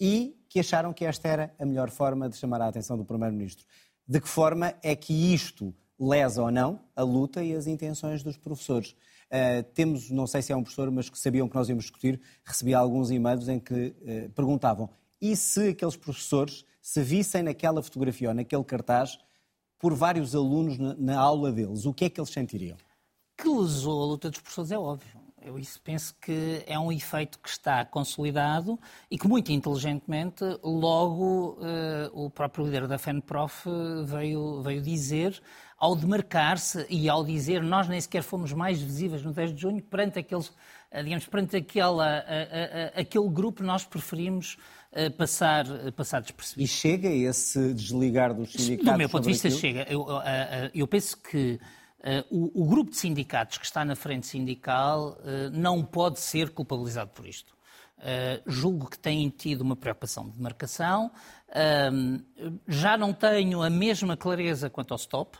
S1: e que acharam que esta era a melhor forma de chamar a atenção do Primeiro-Ministro. De que forma é que isto lesa ou não a luta e as intenções dos professores? Uh, temos, não sei se é um professor, mas que sabiam que nós íamos discutir, recebi alguns e-mails em que uh, perguntavam e se aqueles professores se vissem naquela fotografia ou naquele cartaz por vários alunos na, na aula deles, o que é que eles sentiriam?
S7: Que lesou a luta dos professores é óbvio. Eu isso penso que é um efeito que está consolidado e que muito inteligentemente logo uh, o próprio líder da FENPROF veio, veio dizer ao demarcar-se e ao dizer nós nem sequer fomos mais visíveis no 10 de junho perante aqueles, eh, digamos, perante aquela, a, a, aquele grupo nós preferimos uh, passar, passar despercebido.
S1: E chega esse desligar dos sindicatos?
S7: Do meu ponto de vista
S1: aquilo?
S7: chega. Eu, uh, eu penso que Uh, o, o, grupo de sindicatos que está na frente sindical uh, não pode ser culpabilizado por isto. Uh, julgo que têm tido uma preocupação de demarcação. já não tenho a mesma clareza quanto ao stop.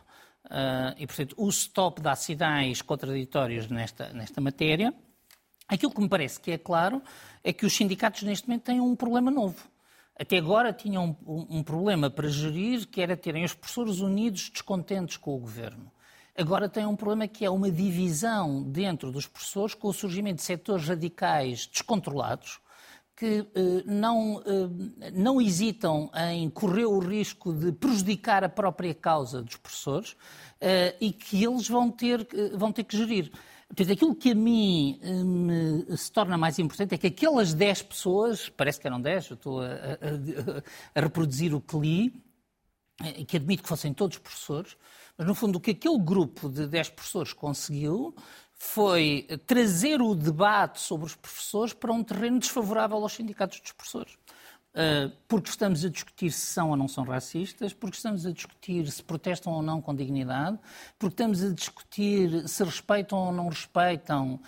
S7: E, portanto, o stop dá sinais contraditórios nesta, nesta matéria. Aquilo que me parece que é claro é que os sindicatos neste momento têm um problema novo. Até agora tinham um, um, um problema para gerir, que era terem os professores unidos descontentes com o governo. Agora tem um problema que é uma divisão dentro dos professores com o surgimento de setores radicais descontrolados que eh, não, eh, não hesitam em correr o risco de prejudicar a própria causa dos professores eh, e que eles vão ter, vão ter que gerir. Portanto, aquilo que a mim me se torna mais importante é que aquelas 10 pessoas, parece que eram 10, eu estou a, a, a reproduzir o que li, que admito que fossem todos professores, mas no fundo o que aquele grupo de 10 professores conseguiu foi trazer o debate sobre os professores para um terreno desfavorável aos sindicatos dos professores. Uh, porque estamos a discutir se são ou não são racistas, porque estamos a discutir se protestam ou não com dignidade, porque estamos a discutir se respeitam ou não respeitam uh,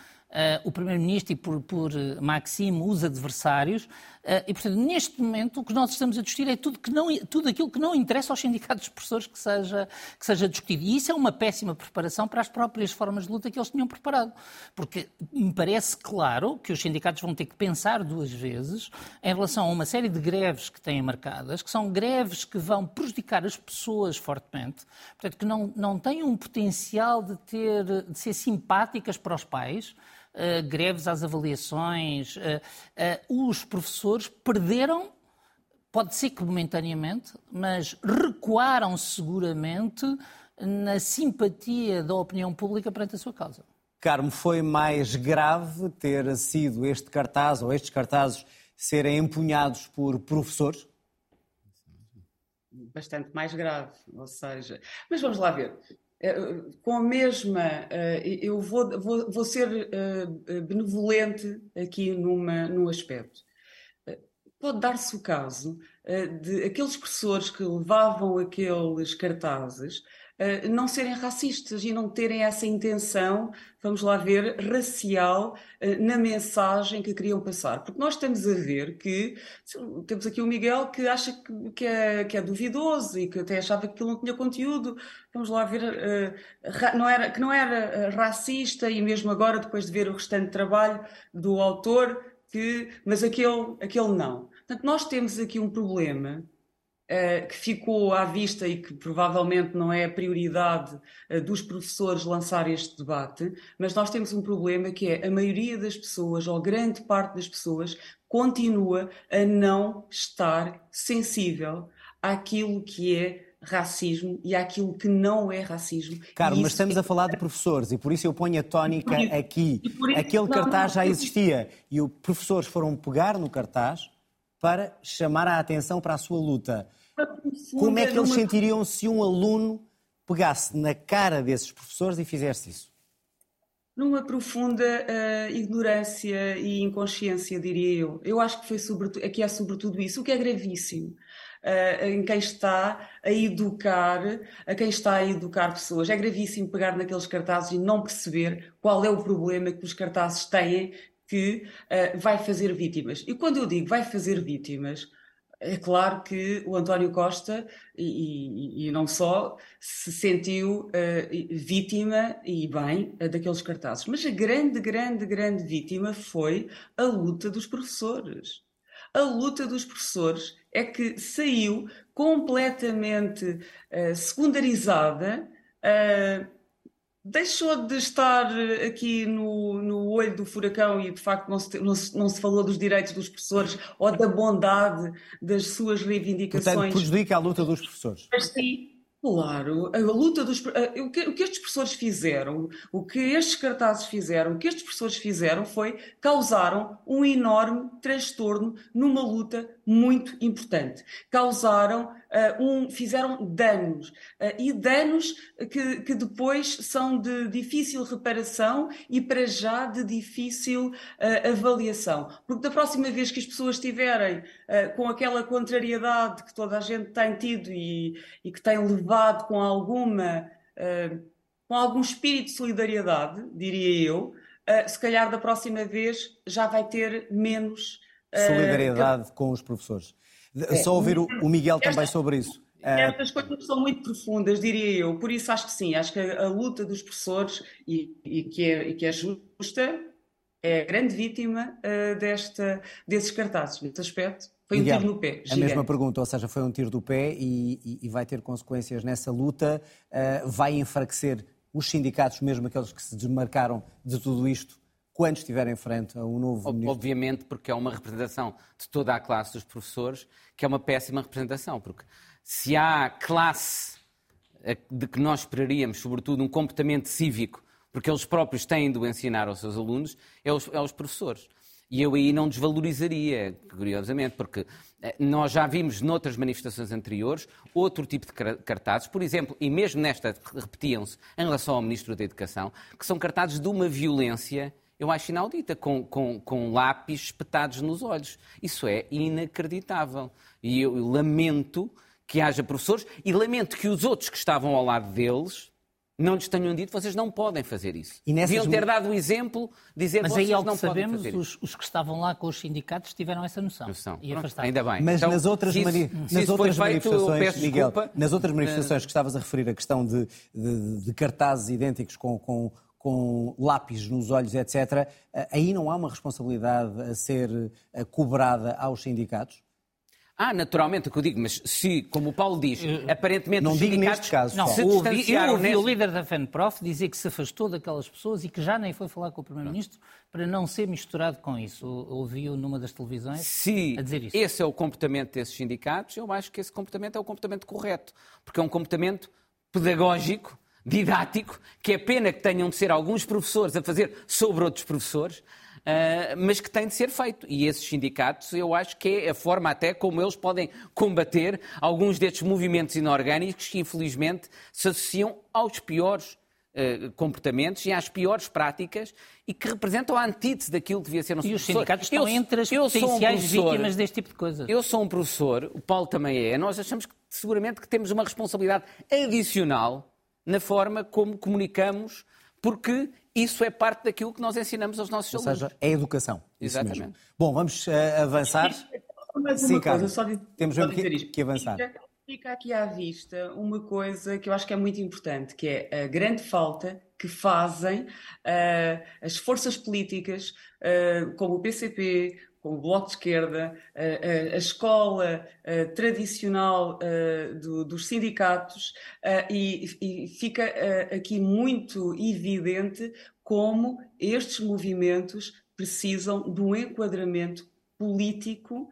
S7: o Primeiro-Ministro e, por, por Maxime, os adversários. Uh, e, portanto, neste momento, o que nós estamos a discutir é tudo, que não, tudo aquilo que não interessa aos sindicatos de professores que seja, que seja discutido. E isso é uma péssima preparação para as próprias formas de luta que eles tinham preparado. Porque me parece claro que os sindicatos vão ter que pensar duas vezes em relação a uma série de greves que têm marcadas, que são greves que vão prejudicar as pessoas fortemente, portanto, que não, não têm um potencial de, ter, de ser simpáticas para os pais. Uh, greves às avaliações. Uh, uh, os professores perderam, pode ser que momentaneamente, mas recuaram seguramente na simpatia da opinião pública perante a sua causa.
S1: Carmo, foi mais grave ter sido este cartaz ou estes cartazes serem empunhados por professores?
S6: Bastante mais grave, ou seja. Mas vamos lá ver. Eh, com a mesma, eh, eu vou, vou, vou ser eh, benevolente aqui numa, num aspecto. Pode dar-se o caso de aqueles professores que levavam aqueles cartazes eh, não serem racistas e não terem essa intenção, vamos lá ver, racial uh, na mensagem que queriam passar. Porque nós estamos a ver que temos aqui o Miguel que acha que, é, que é, duvidoso e que até achava que aquilo não tinha conteúdo. Vamos lá ver, uh, não era, que não era racista e mesmo agora, depois de ver o restante trabalho do autor, que, mas aquele, aquele não. Portanto, nós temos aqui um problema que ficou à vista e que provavelmente não é a prioridade uh, dos professores lançar este debate, mas nós temos um problema que é a maioria das pessoas, ou grande parte das pessoas, continua a não estar sensível àquilo que é racismo e àquilo que não é racismo.
S1: Carlos, mas estamos é... a falar de professores e por isso eu ponho a tónica isso, aqui. Aquele cartaz já existia e os professores foram pegar no cartaz para chamar a atenção para a sua luta. Como é que eles sentiriam se um aluno pegasse na cara desses professores e fizesse isso?
S6: Numa profunda uh, ignorância e inconsciência, diria eu. Eu acho que foi sobretudo, aqui é sobretudo isso, o que é gravíssimo. Uh, em quem está a educar, a quem está a educar pessoas. É gravíssimo pegar naqueles cartazes e não perceber qual é o problema que os cartazes têm que uh, vai fazer vítimas. E quando eu digo vai fazer vítimas, é claro que o António Costa, e, e, e não só, se sentiu uh, vítima, e bem, uh, daqueles cartazes. Mas a grande, grande, grande vítima foi a luta dos professores. A luta dos professores é que saiu completamente uh, secundarizada deixou de estar aqui no, no olho do furacão e de facto não se, não, se, não se falou dos direitos dos professores ou da bondade das suas reivindicações.
S1: Portanto, prejudica a luta dos professores.
S6: Mas sim, Claro, a luta dos. O que, o que estes professores fizeram, o que estes cartazes fizeram, o que estes professores fizeram foi causaram um enorme transtorno numa luta muito importante. Causaram um. fizeram danos. Uh, e danos que, que depois são de difícil reparação e para já de difícil uh, avaliação. Porque da próxima vez que as pessoas estiverem com aquela contrariedade que toda a gente tem tido e, e que tem levado com alguma com algum espírito de solidariedade, diria eu, uh, se calhar da próxima vez já vai ter menos
S1: uh, solidariedade com os professores. É. Só ouvir o, o Miguel Esta, também sobre isso.
S6: Estas coisas são muito profundas, diria eu. Por isso acho que sim, acho que a, a luta dos professores e, e, que é, e que é justa é a grande vítima uh, desta, desses cartazes. Nesse aspecto, foi Miguel, um tiro no pé.
S1: Gigante. A mesma pergunta, ou seja, foi um tiro do pé e, e, e vai ter consequências nessa luta. Uh, vai enfraquecer os sindicatos, mesmo aqueles que se desmarcaram de tudo isto, quando estiver em frente a um novo ministro?
S5: Obviamente, porque é uma representação de toda a classe dos professores, que é uma péssima representação, porque se há classe eh, de que nós esperaríamos, sobretudo, um comportamento cívico, porque eles próprios têm de o ensinar aos seus alunos, é os, é os professores. E eu aí não desvalorizaria, curiosamente, porque eh, nós já vimos noutras manifestações anteriores outro tipo de cartazes, por exemplo, e mesmo nesta repetiam-se em relação ao Ministro da Educação, que são cartazes de uma violência, eu acho inaudita, com, com, com lápis espetados nos olhos. Isso é inacreditável. E eu lamento que haja professores e lamento que os outros que estavam ao lado deles não lhes tenham dito, vocês não podem fazer isso. E nessas... Deviam ter dado o exemplo, dizer
S7: Mas
S5: vocês
S7: aí, ao
S5: não
S7: sabemos,
S5: podem fazer
S7: os, os, que estavam lá com os sindicatos tiveram essa noção.
S5: noção. E afastaram. Ainda bem.
S1: Mas então, nas outras, mani... nas outras feito, manifestações, Miguel, nas outras manifestações que estavas a referir, a questão de, de, de cartazes idênticos com, com, com lápis nos olhos, etc., aí não há uma responsabilidade a ser cobrada aos sindicatos?
S5: Ah, naturalmente, o que eu digo, mas se, como o Paulo diz, uh, aparentemente
S1: não
S5: os
S1: digo neste caso,
S7: não, se ouvi, eu ouvi nesse... o líder da FENPROF dizer que se afastou daquelas pessoas e que já nem foi falar com o Primeiro-Ministro para não ser misturado com isso. Ouviu numa das televisões
S5: se
S7: a dizer isso.
S5: esse é o comportamento desses sindicatos, eu acho que esse comportamento é o comportamento correto, porque é um comportamento pedagógico, didático, que é pena que tenham de ser alguns professores a fazer sobre outros professores, uh, mas que tem de ser feito. E esses sindicatos, eu acho que é a forma até como eles podem combater alguns destes movimentos inorgânicos que, infelizmente, se associam aos piores Uh, comportamentos e às piores práticas e que representam a antítese daquilo que devia ser um
S7: E os sindicatos estão eu, entre as potenciais um vítimas deste tipo de coisas.
S5: Eu sou um professor, o Paulo também é, nós achamos que seguramente que temos uma responsabilidade adicional na forma como comunicamos, porque isso é parte daquilo que nós ensinamos aos nossos
S1: Ou
S5: alunos.
S1: Ou seja, é educação.
S5: Exatamente.
S1: Mesmo. Bom, vamos uh, avançar.
S6: Mas Sim, coisa, só de,
S1: Temos
S6: só
S1: que, que avançar.
S6: Fica aqui à vista uma coisa que eu acho que é muito importante, que é a grande falta que fazem uh, as forças políticas, uh, como o PCP, com o Bloco de Esquerda, a, escola tradicional dos sindicatos, e, e, fica aqui muito evidente como estes movimentos precisam de um enquadramento político,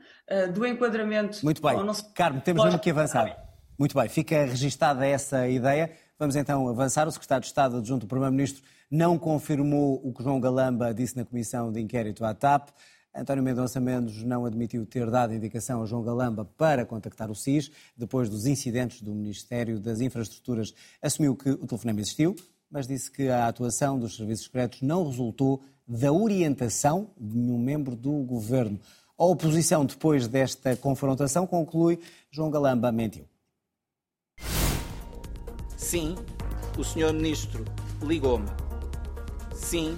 S6: do enquadramento.
S1: Muito bem, nosso... Carmo, temos mesmo que avançar. Muito bem, fica registada essa ideia. Vamos então avançar. O secretário de Estado adjunto do Primeiro-Ministro não confirmou o que João Galamba disse na comissão de inquérito à TAP. António Mendonça Mendes não admitiu ter dado indicação a João Galamba para contactar o SIS. Depois dos incidentes do Ministério das Infraestruturas, assumiu que o telefonema existiu, mas disse que a atuação dos serviços secretos não resultou da orientação de nenhum membro do governo. A oposição, depois desta confrontação, conclui João Galamba mentiu.
S8: Sim, o senhor ministro ligou-me. Sim,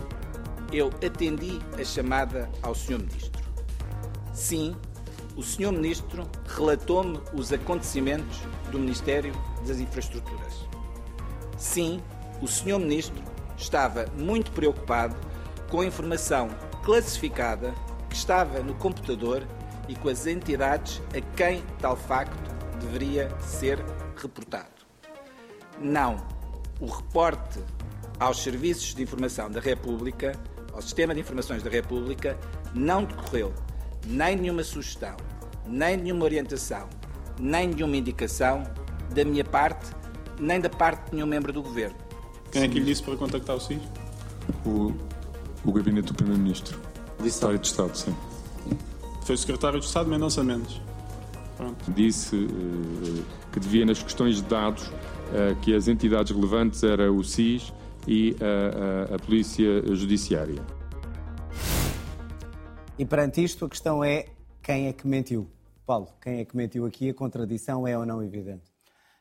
S8: eu atendi a chamada ao Sr. Ministro. Sim, o Sr. Ministro relatou-me os acontecimentos do Ministério das Infraestruturas. Sim, o Sr. Ministro estava muito preocupado com a informação classificada que estava no computador e com as entidades a quem tal facto deveria ser reportado. Não, o reporte aos serviços de informação da República ao Sistema de Informações da República não decorreu nem nenhuma sugestão, nem nenhuma orientação, nem nenhuma indicação da minha parte, nem da parte de nenhum membro do Governo.
S9: Quem é que lhe disse para contactar o SIS?
S10: O, o Gabinete do Primeiro-Ministro. Secretário de Estado, sim.
S9: Foi o Secretário de Estado Mendonça Mendes.
S10: Pronto. Disse uh, que devia, nas questões de dados, uh, que as entidades relevantes era o SIS e a, a, a Polícia Judiciária.
S1: E perante isto, a questão é quem é que mentiu? Paulo, quem é que mentiu aqui? A contradição é ou não evidente?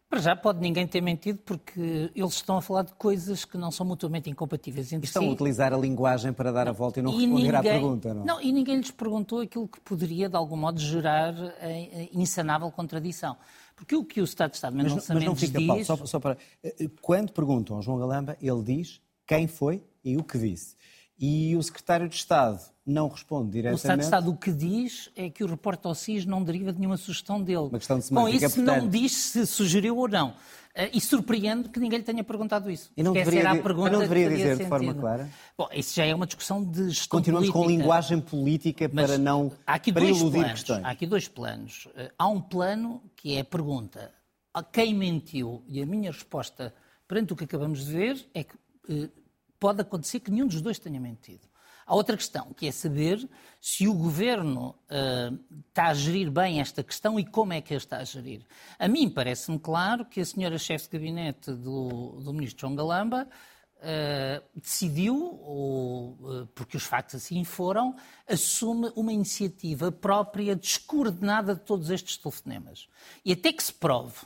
S7: Para já pode ninguém ter mentido porque eles estão a falar de coisas que não são mutuamente incompatíveis entre
S1: estão
S7: si.
S1: a utilizar a linguagem para dar a volta e não e responder ninguém, à pergunta, não?
S7: Não, e ninguém lhes perguntou aquilo que poderia, de algum modo, gerar a insanável contradição. Porque o que o Estado de Estado Mendonça
S1: mas, mas não fica,
S7: diz...
S1: Paulo, só, só para... Eh, quando perguntam ao João Galamba, ele diz quem foi e o que disse. E o secretário de Estado não responde
S7: O
S1: diretamente.
S7: Estado de Estado o que diz é que o reporte ao SIS não deriva de nenhuma sugestão dele.
S1: Uma questão de
S7: Com
S1: semântica,
S7: isso não
S1: portanto.
S7: diz se sugeriu ou não. Eh, E surpreende que ninguém lhe tenha perguntado isso.
S1: E não deveria
S7: a pergunta
S1: não deveria dizer de forma
S7: sentido.
S1: clara?
S7: Bom, isso já é uma discussão de gestão
S1: Continuamos com
S7: política.
S1: linguagem política para não
S7: há aqui
S1: para
S7: dois
S1: iludir
S7: planos.
S1: questões.
S7: Há aqui dois planos. Eh, Há um plano que é a pergunta a quem mentiu? E a minha resposta perante o que acabamos de ver é que eh, pode acontecer que nenhum dos dois tenha mentido. Há outra questão, que é saber se o governo eh, está a gerir bem esta questão e como é que a está a gerir. A mim parece-me claro que a senhora chefe de gabinete do, do ministro João Galamba eh, decidiu, ou, eh, porque os factos assim foram, assume uma iniciativa própria, descoordenada de todos estes telefonemas. E até que se prove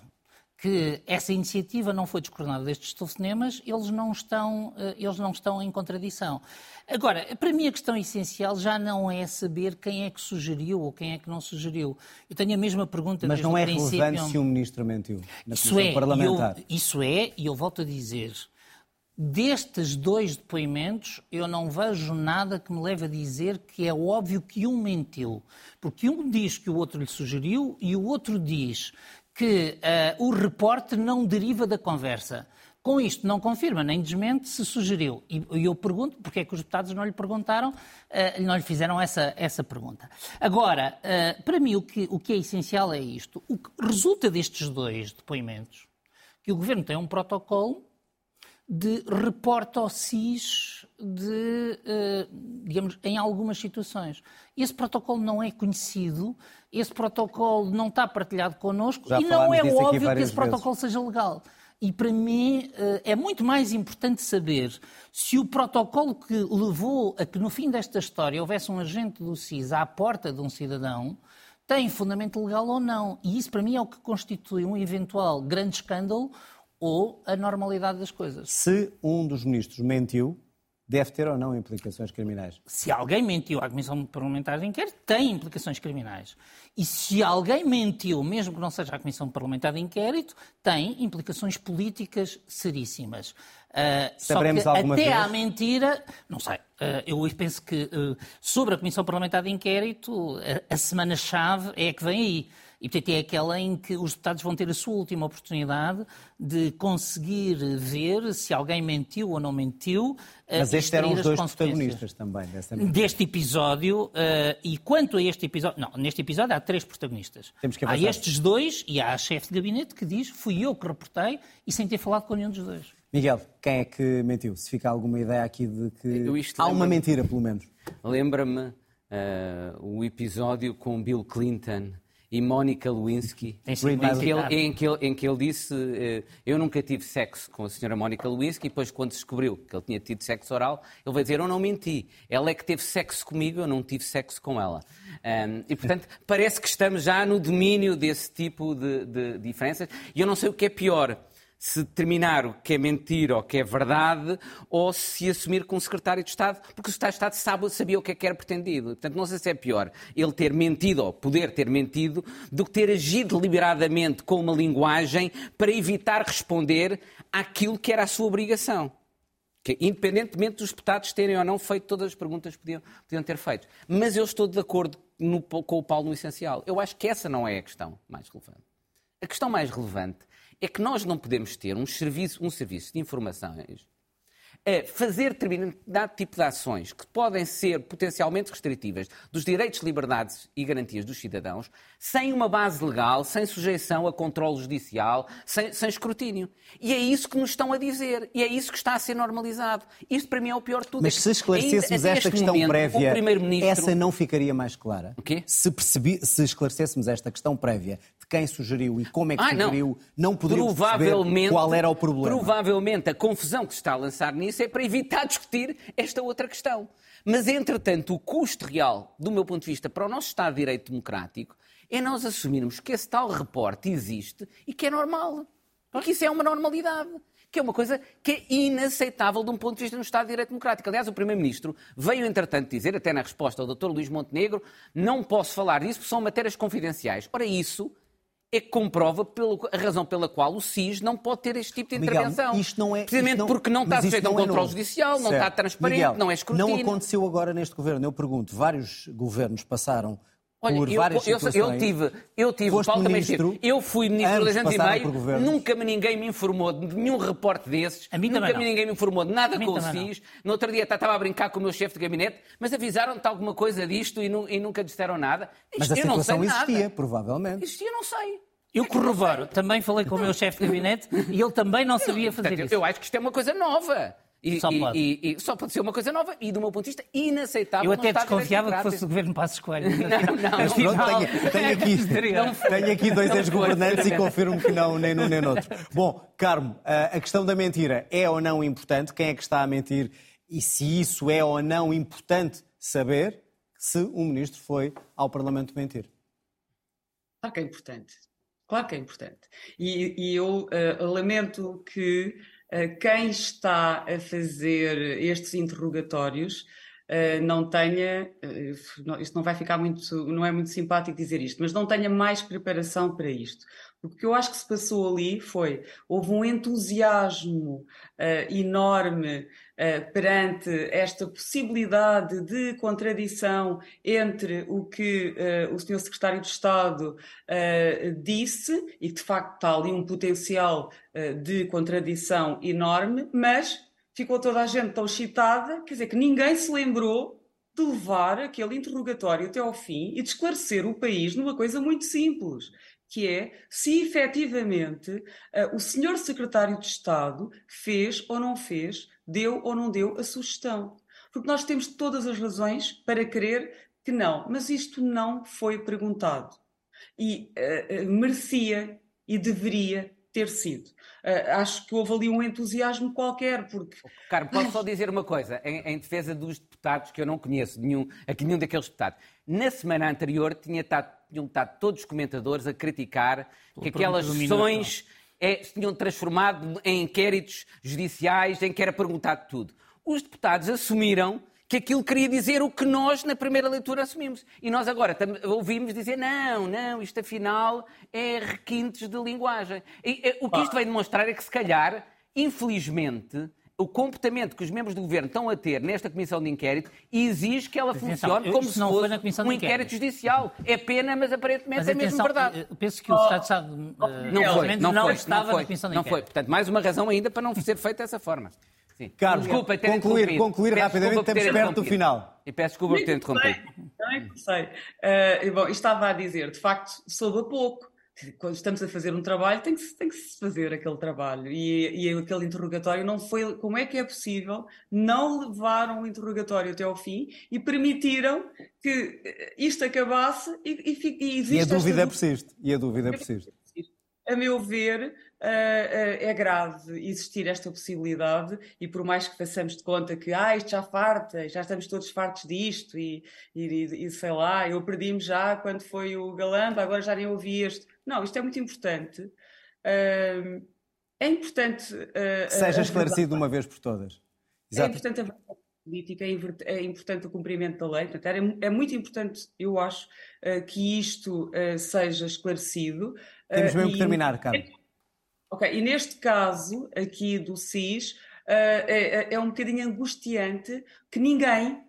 S7: que essa iniciativa não foi descoordenada destes telefonemas, eles não estão, eh, eles não estão em contradição. Agora, para mim a questão essencial já não é saber quem é que sugeriu ou quem é que não sugeriu. Eu tenho a mesma pergunta
S1: Mas não é
S7: princípio.
S1: relevante se um ministro mentiu na
S7: Isso é,
S1: Parlamentar.
S7: eu, isso é, e eu volto a dizer, destes dois depoimentos, eu não vejo nada que me leve a dizer que é óbvio que um mentiu. Porque um diz que o outro lhe sugeriu e o outro diz que ah, o reporte não deriva da conversa. Com isto, não confirma nem desmente se sugeriu. E eu pergunto porque é que os deputados não lhe perguntaram, ah, não lhe fizeram essa, essa pergunta. Agora, ah, para mim, o que, o que é essencial é isto. O que resulta destes dois depoimentos, que o Governo tem um protocolo de reporte ao SIS de, eh, digamos, em algumas situações. Esse protocolo não é conhecido, esse protocolo não está partilhado connosco
S1: Já
S7: e não é óbvio que esse protocolo seja legal. E para mim eh, é muito mais importante saber se o protocolo que levou a que no fim desta história houvesse um agente do SIS à porta de um cidadão tem fundamento legal ou não. E isso para mim é o que constitui um eventual grande escândalo ou a normalidade das coisas.
S1: Se um dos ministros mentiu, deve ter ou não implicações criminais.
S7: Se alguém mentiu à Comissão Parlamentar de Inquérito, tem implicações criminais. E se alguém mentiu, mesmo que não seja a Comissão Parlamentar de Inquérito, tem implicações políticas seríssimas. Só
S1: Saberemos
S7: que
S1: alguma
S7: até
S1: vez?
S7: à mentira, não sei, ah, eu penso que ah, sobre a Comissão Parlamentar de Inquérito, a, a semana-chave é a que vem aí. E, portanto, é aquela em que os deputados vão ter a sua última oportunidade de conseguir ver se alguém mentiu ou não mentiu. ah,
S1: Mas estes eram os dois protagonistas também dessa
S7: deste episódio eh, e quanto a este episódio, não, neste episódio há três protagonistas.
S1: Temos que
S7: há estes dois e há a chefe de gabinete que diz fui eu que reportei e sem ter falado com nenhum dos dois.
S1: Miguel, quem é que mentiu? Se fica alguma ideia aqui de que
S5: Eu isto
S1: há uma mentira, pelo menos.
S5: Lembra-me eh, o episódio com Bill Clinton e Mónica Lewinsky,
S7: Tem sido
S5: em que, ele, em, que ele, em que ele disse eh, eu nunca tive sexo com a senhora Mónica Lewinsky e depois quando descobriu que ele tinha tido sexo oral, ele vai dizer eu não menti, ela é que teve sexo comigo, eu não tive sexo com ela. Ahm, e portanto parece que estamos já no domínio desse tipo de, de diferenças. E eu não sei o que é pior se determinar o que é mentira ou o que é verdade, ou se assumir com o secretário de Estado, porque o secretário de Estado sabe, sabia o que é que era pretendido. Portanto, não sei se é pior ele ter mentido, ou poder ter mentido, do que ter agido deliberadamente com uma linguagem para evitar responder àquilo que era a sua obrigação. Que, independentemente dos deputados terem ou não feito todas as perguntas que podiam, podiam ter feito. Mas eu estou de acordo no- com o Paulo no essencial. Eu acho que essa não é a questão mais relevante. A questão mais relevante é que nós não podemos ter um serviço, um serviço de informações a fazer determinado tipo de ações que podem ser potencialmente restritivas dos direitos, liberdades e garantias dos cidadãos, sem uma base legal, sem sujeição a controle judicial, sem, sem escrutínio. E é isso que nos estão a dizer. E é isso que está a ser normalizado. Isto para mim é o pior de tudo.
S1: Mas se esclarecêssemos
S5: ainda-
S1: esta questão
S5: momento,
S1: prévia,
S5: Primeiro-Ministro...
S1: essa não ficaria mais clara?
S5: O quê?
S1: Se, percebi, se esclarecêssemos esta questão prévia de quem sugeriu e como é que
S5: Ah, não.
S1: sugeriu, não, poderíamos
S5: provavelmente,
S1: perceber qual era o problema.
S5: Provavelmente a confusão que se está a lançar nisso é para evitar discutir esta outra questão. Mas, entretanto, o custo real, do meu ponto de vista, para o nosso Estado de Direito Democrático é nós assumirmos que esse tal reporte existe e que é normal. Porque isso é uma normalidade. Que é uma coisa que é inaceitável de um ponto de vista no Estado de Direito Democrático. Aliás, o Primeiro-Ministro veio, entretanto, dizer, até na resposta ao Dr. Luís Montenegro, não posso falar disso porque são matérias confidenciais. Ora, isso é que comprova pelo- a razão pela qual o SIS não pode ter este tipo de
S1: Miguel,
S5: intervenção.
S1: isto não é,
S5: Precisamente
S1: isto não-
S5: porque não está
S1: mas
S5: sujeito a um
S1: é
S5: controle judicial, não
S1: Certo.
S5: está transparente,
S1: Miguel,
S5: não é escrutínio.
S1: Não aconteceu agora neste governo. Eu pergunto, vários governos passaram
S5: Olha,
S1: por
S5: eu,
S1: várias
S5: eu, eu
S1: situações.
S5: tive, eu tive,
S1: Foste
S5: Paulo também
S1: ministro,
S5: esteve. Eu fui ministro dois anos e meio, nunca me ninguém me informou de nenhum reporte desses,
S7: A mim
S5: nunca
S7: também
S5: me
S7: não.
S5: ninguém me informou de nada com o
S7: também
S5: SIS. No outro dia estava a brincar com o meu chefe de gabinete, mas avisaram-te alguma coisa disto e, nu- e nunca disseram nada.
S1: Mas
S5: Isto
S1: a
S5: eu não sei
S1: situação existia,
S5: nada.
S1: provavelmente.
S5: Existia, não sei.
S7: Eu corroboro. Também falei com o meu chefe de gabinete e ele também não sabia fazer
S5: Portanto,
S7: isso.
S5: eu acho que isto é uma coisa nova. E,
S7: Só pode.
S5: e- e só pode ser uma coisa nova e, do meu ponto de vista, inaceitável.
S7: Eu
S5: não
S7: até desconfiava que fosse o governo Passos Coelho.
S5: Não, não.
S1: Mas pronto,
S7: Afinal,
S1: tenho, tenho aqui,
S7: Não foi.
S1: tenho aqui dois
S5: Não
S1: ex-governantes e confirmo que não, nem num nem noutro. Bom, Carmo, a a questão da mentira é ou não importante? Quem é que está a mentir? E se isso é ou não importante saber se um ministro foi ao Parlamento mentir?
S6: Claro que é importante. Claro que é importante. E, e eu eh, lamento que eh, quem está a fazer estes interrogatórios eh, não tenha, não- isto não vai ficar muito, não é muito simpático dizer isto, mas não tenha mais preparação para isto. Porque o que eu acho que se passou ali foi, houve um entusiasmo eh, enorme perante esta possibilidade de contradição entre o que eh, o Sr. Secretário de Estado eh, disse, e de facto está ali um potencial eh, de contradição enorme, mas ficou toda a gente tão excitada, quer dizer, que ninguém se lembrou de levar aquele interrogatório até ao fim e de esclarecer o país numa coisa muito simples, que é se efetivamente eh, o senhor secretário de Estado fez ou não fez, deu ou não deu a sugestão. Porque nós temos todas as razões para crer que não, mas isto não foi perguntado. E eh, eh, merecia e deveria ter sido. Eh, acho que houve ali um entusiasmo qualquer, porque
S5: Carlos, posso só dizer uma coisa, em, em defesa dos deputados que eu não conheço, nenhum, aqui nenhum daqueles deputados. Na semana anterior tinha estado- tinham estado todos os comentadores a criticar que aquelas sessões eh, se tinham transformado em inquéritos judiciais em que era perguntado tudo. Os deputados assumiram que aquilo queria dizer o que nós, na primeira leitura, assumimos. E nós agora ouvimos dizer, não, não, isto afinal é requintes de linguagem. E, eh, o que isto vem demonstrar é que, se calhar, infelizmente, o comportamento que os membros do governo estão a ter nesta comissão de inquérito exige que ela
S7: Atenção,
S5: funcione como se fosse
S7: na comissão
S5: um inquérito
S7: inquérito.
S5: judicial. É pena, mas aparentemente
S7: Mas
S5: é mesmo
S7: atenção,
S5: verdade.
S7: eu penso que o Estado de Estado eh,
S5: Não foi,
S7: realmente
S5: não, foi,
S7: estava
S5: não foi,
S7: na comissão de
S5: não foi.
S7: inquérito.
S5: Portanto, mais uma razão ainda para não ser feito dessa forma. Sim.
S1: Carlos, concluir, concluir
S5: Peço
S1: rapidamente, estamos perto do final.
S5: E peço desculpa por ter interrompido.
S6: Não é que sei. Eh, bom, estava a dizer, de facto, soube a pouco. Quando estamos a fazer um trabalho, tem que se, tem que se fazer aquele trabalho. E, e aquele interrogatório não foi. Como é que é possível não levaram o interrogatório até ao fim e permitiram que eh, isto acabasse e, e, e existe
S1: E a
S6: esta
S1: dúvida
S6: dúvida?
S1: persiste. E a dúvida persiste.
S6: a meu ver, eh, eh, é grave existir esta possibilidade e por mais que façamos de conta que ah, isto já farta, já estamos todos fartos disto e, e- e sei lá, eu perdi-me já quando foi o Galamba, agora já nem ouvi este. Não, isto é muito importante. Ahm, é importante...
S1: Que seja esclarecido de uma vez por todas.
S6: é
S1: Exato.
S6: importante a política, é é importante o cumprimento da lei. Portanto, é muito importante, eu acho, eh, que isto eh, seja esclarecido.
S1: Temos mesmo que
S6: e-
S1: terminar, Carlos.
S6: Ok, e neste caso aqui do SIS, eh, é, é um bocadinho angustiante que ninguém,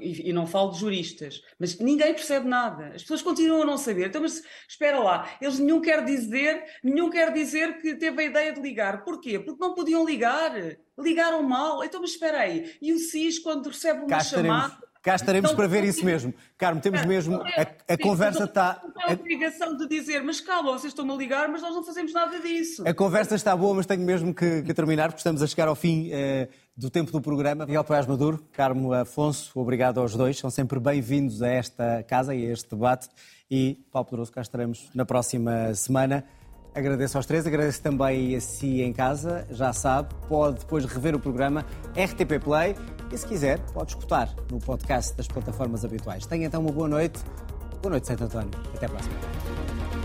S6: e, e não falo de juristas, mas ninguém percebe nada. As pessoas continuam a não saber. Então, mas espera lá, eles nenhum quer dizer, nenhum quer dizer que teve a ideia de ligar. Porquê? Porque não podiam ligar. Ligaram mal. Então, mas espera aí. E o SIS, quando recebe uma
S1: Cá estaremos,
S6: chamada.
S1: cá estaremos
S6: Então,
S1: para ver isso mesmo. Carmo, temos mesmo. A, a conversa está.
S6: A obrigação de dizer, mas calma, vocês estão-me a ligar, mas nós não fazemos nada disso.
S1: A conversa está boa, mas tenho mesmo que, que terminar, porque estamos a chegar ao fim eh, do tempo do programa. Miguel Paz Maduro, Carmo Afonso, obrigado aos dois. São sempre bem-vindos a esta casa e a este debate. E, Paulo Poderoso, cá estaremos na próxima semana. Agradeço aos três, agradeço também a si em casa. Já sabe, pode depois rever o programa RTP Play e, se quiser, pode escutar no podcast das plataformas habituais. Tenha então uma boa noite. Boa noite, Santo António. Até a próxima.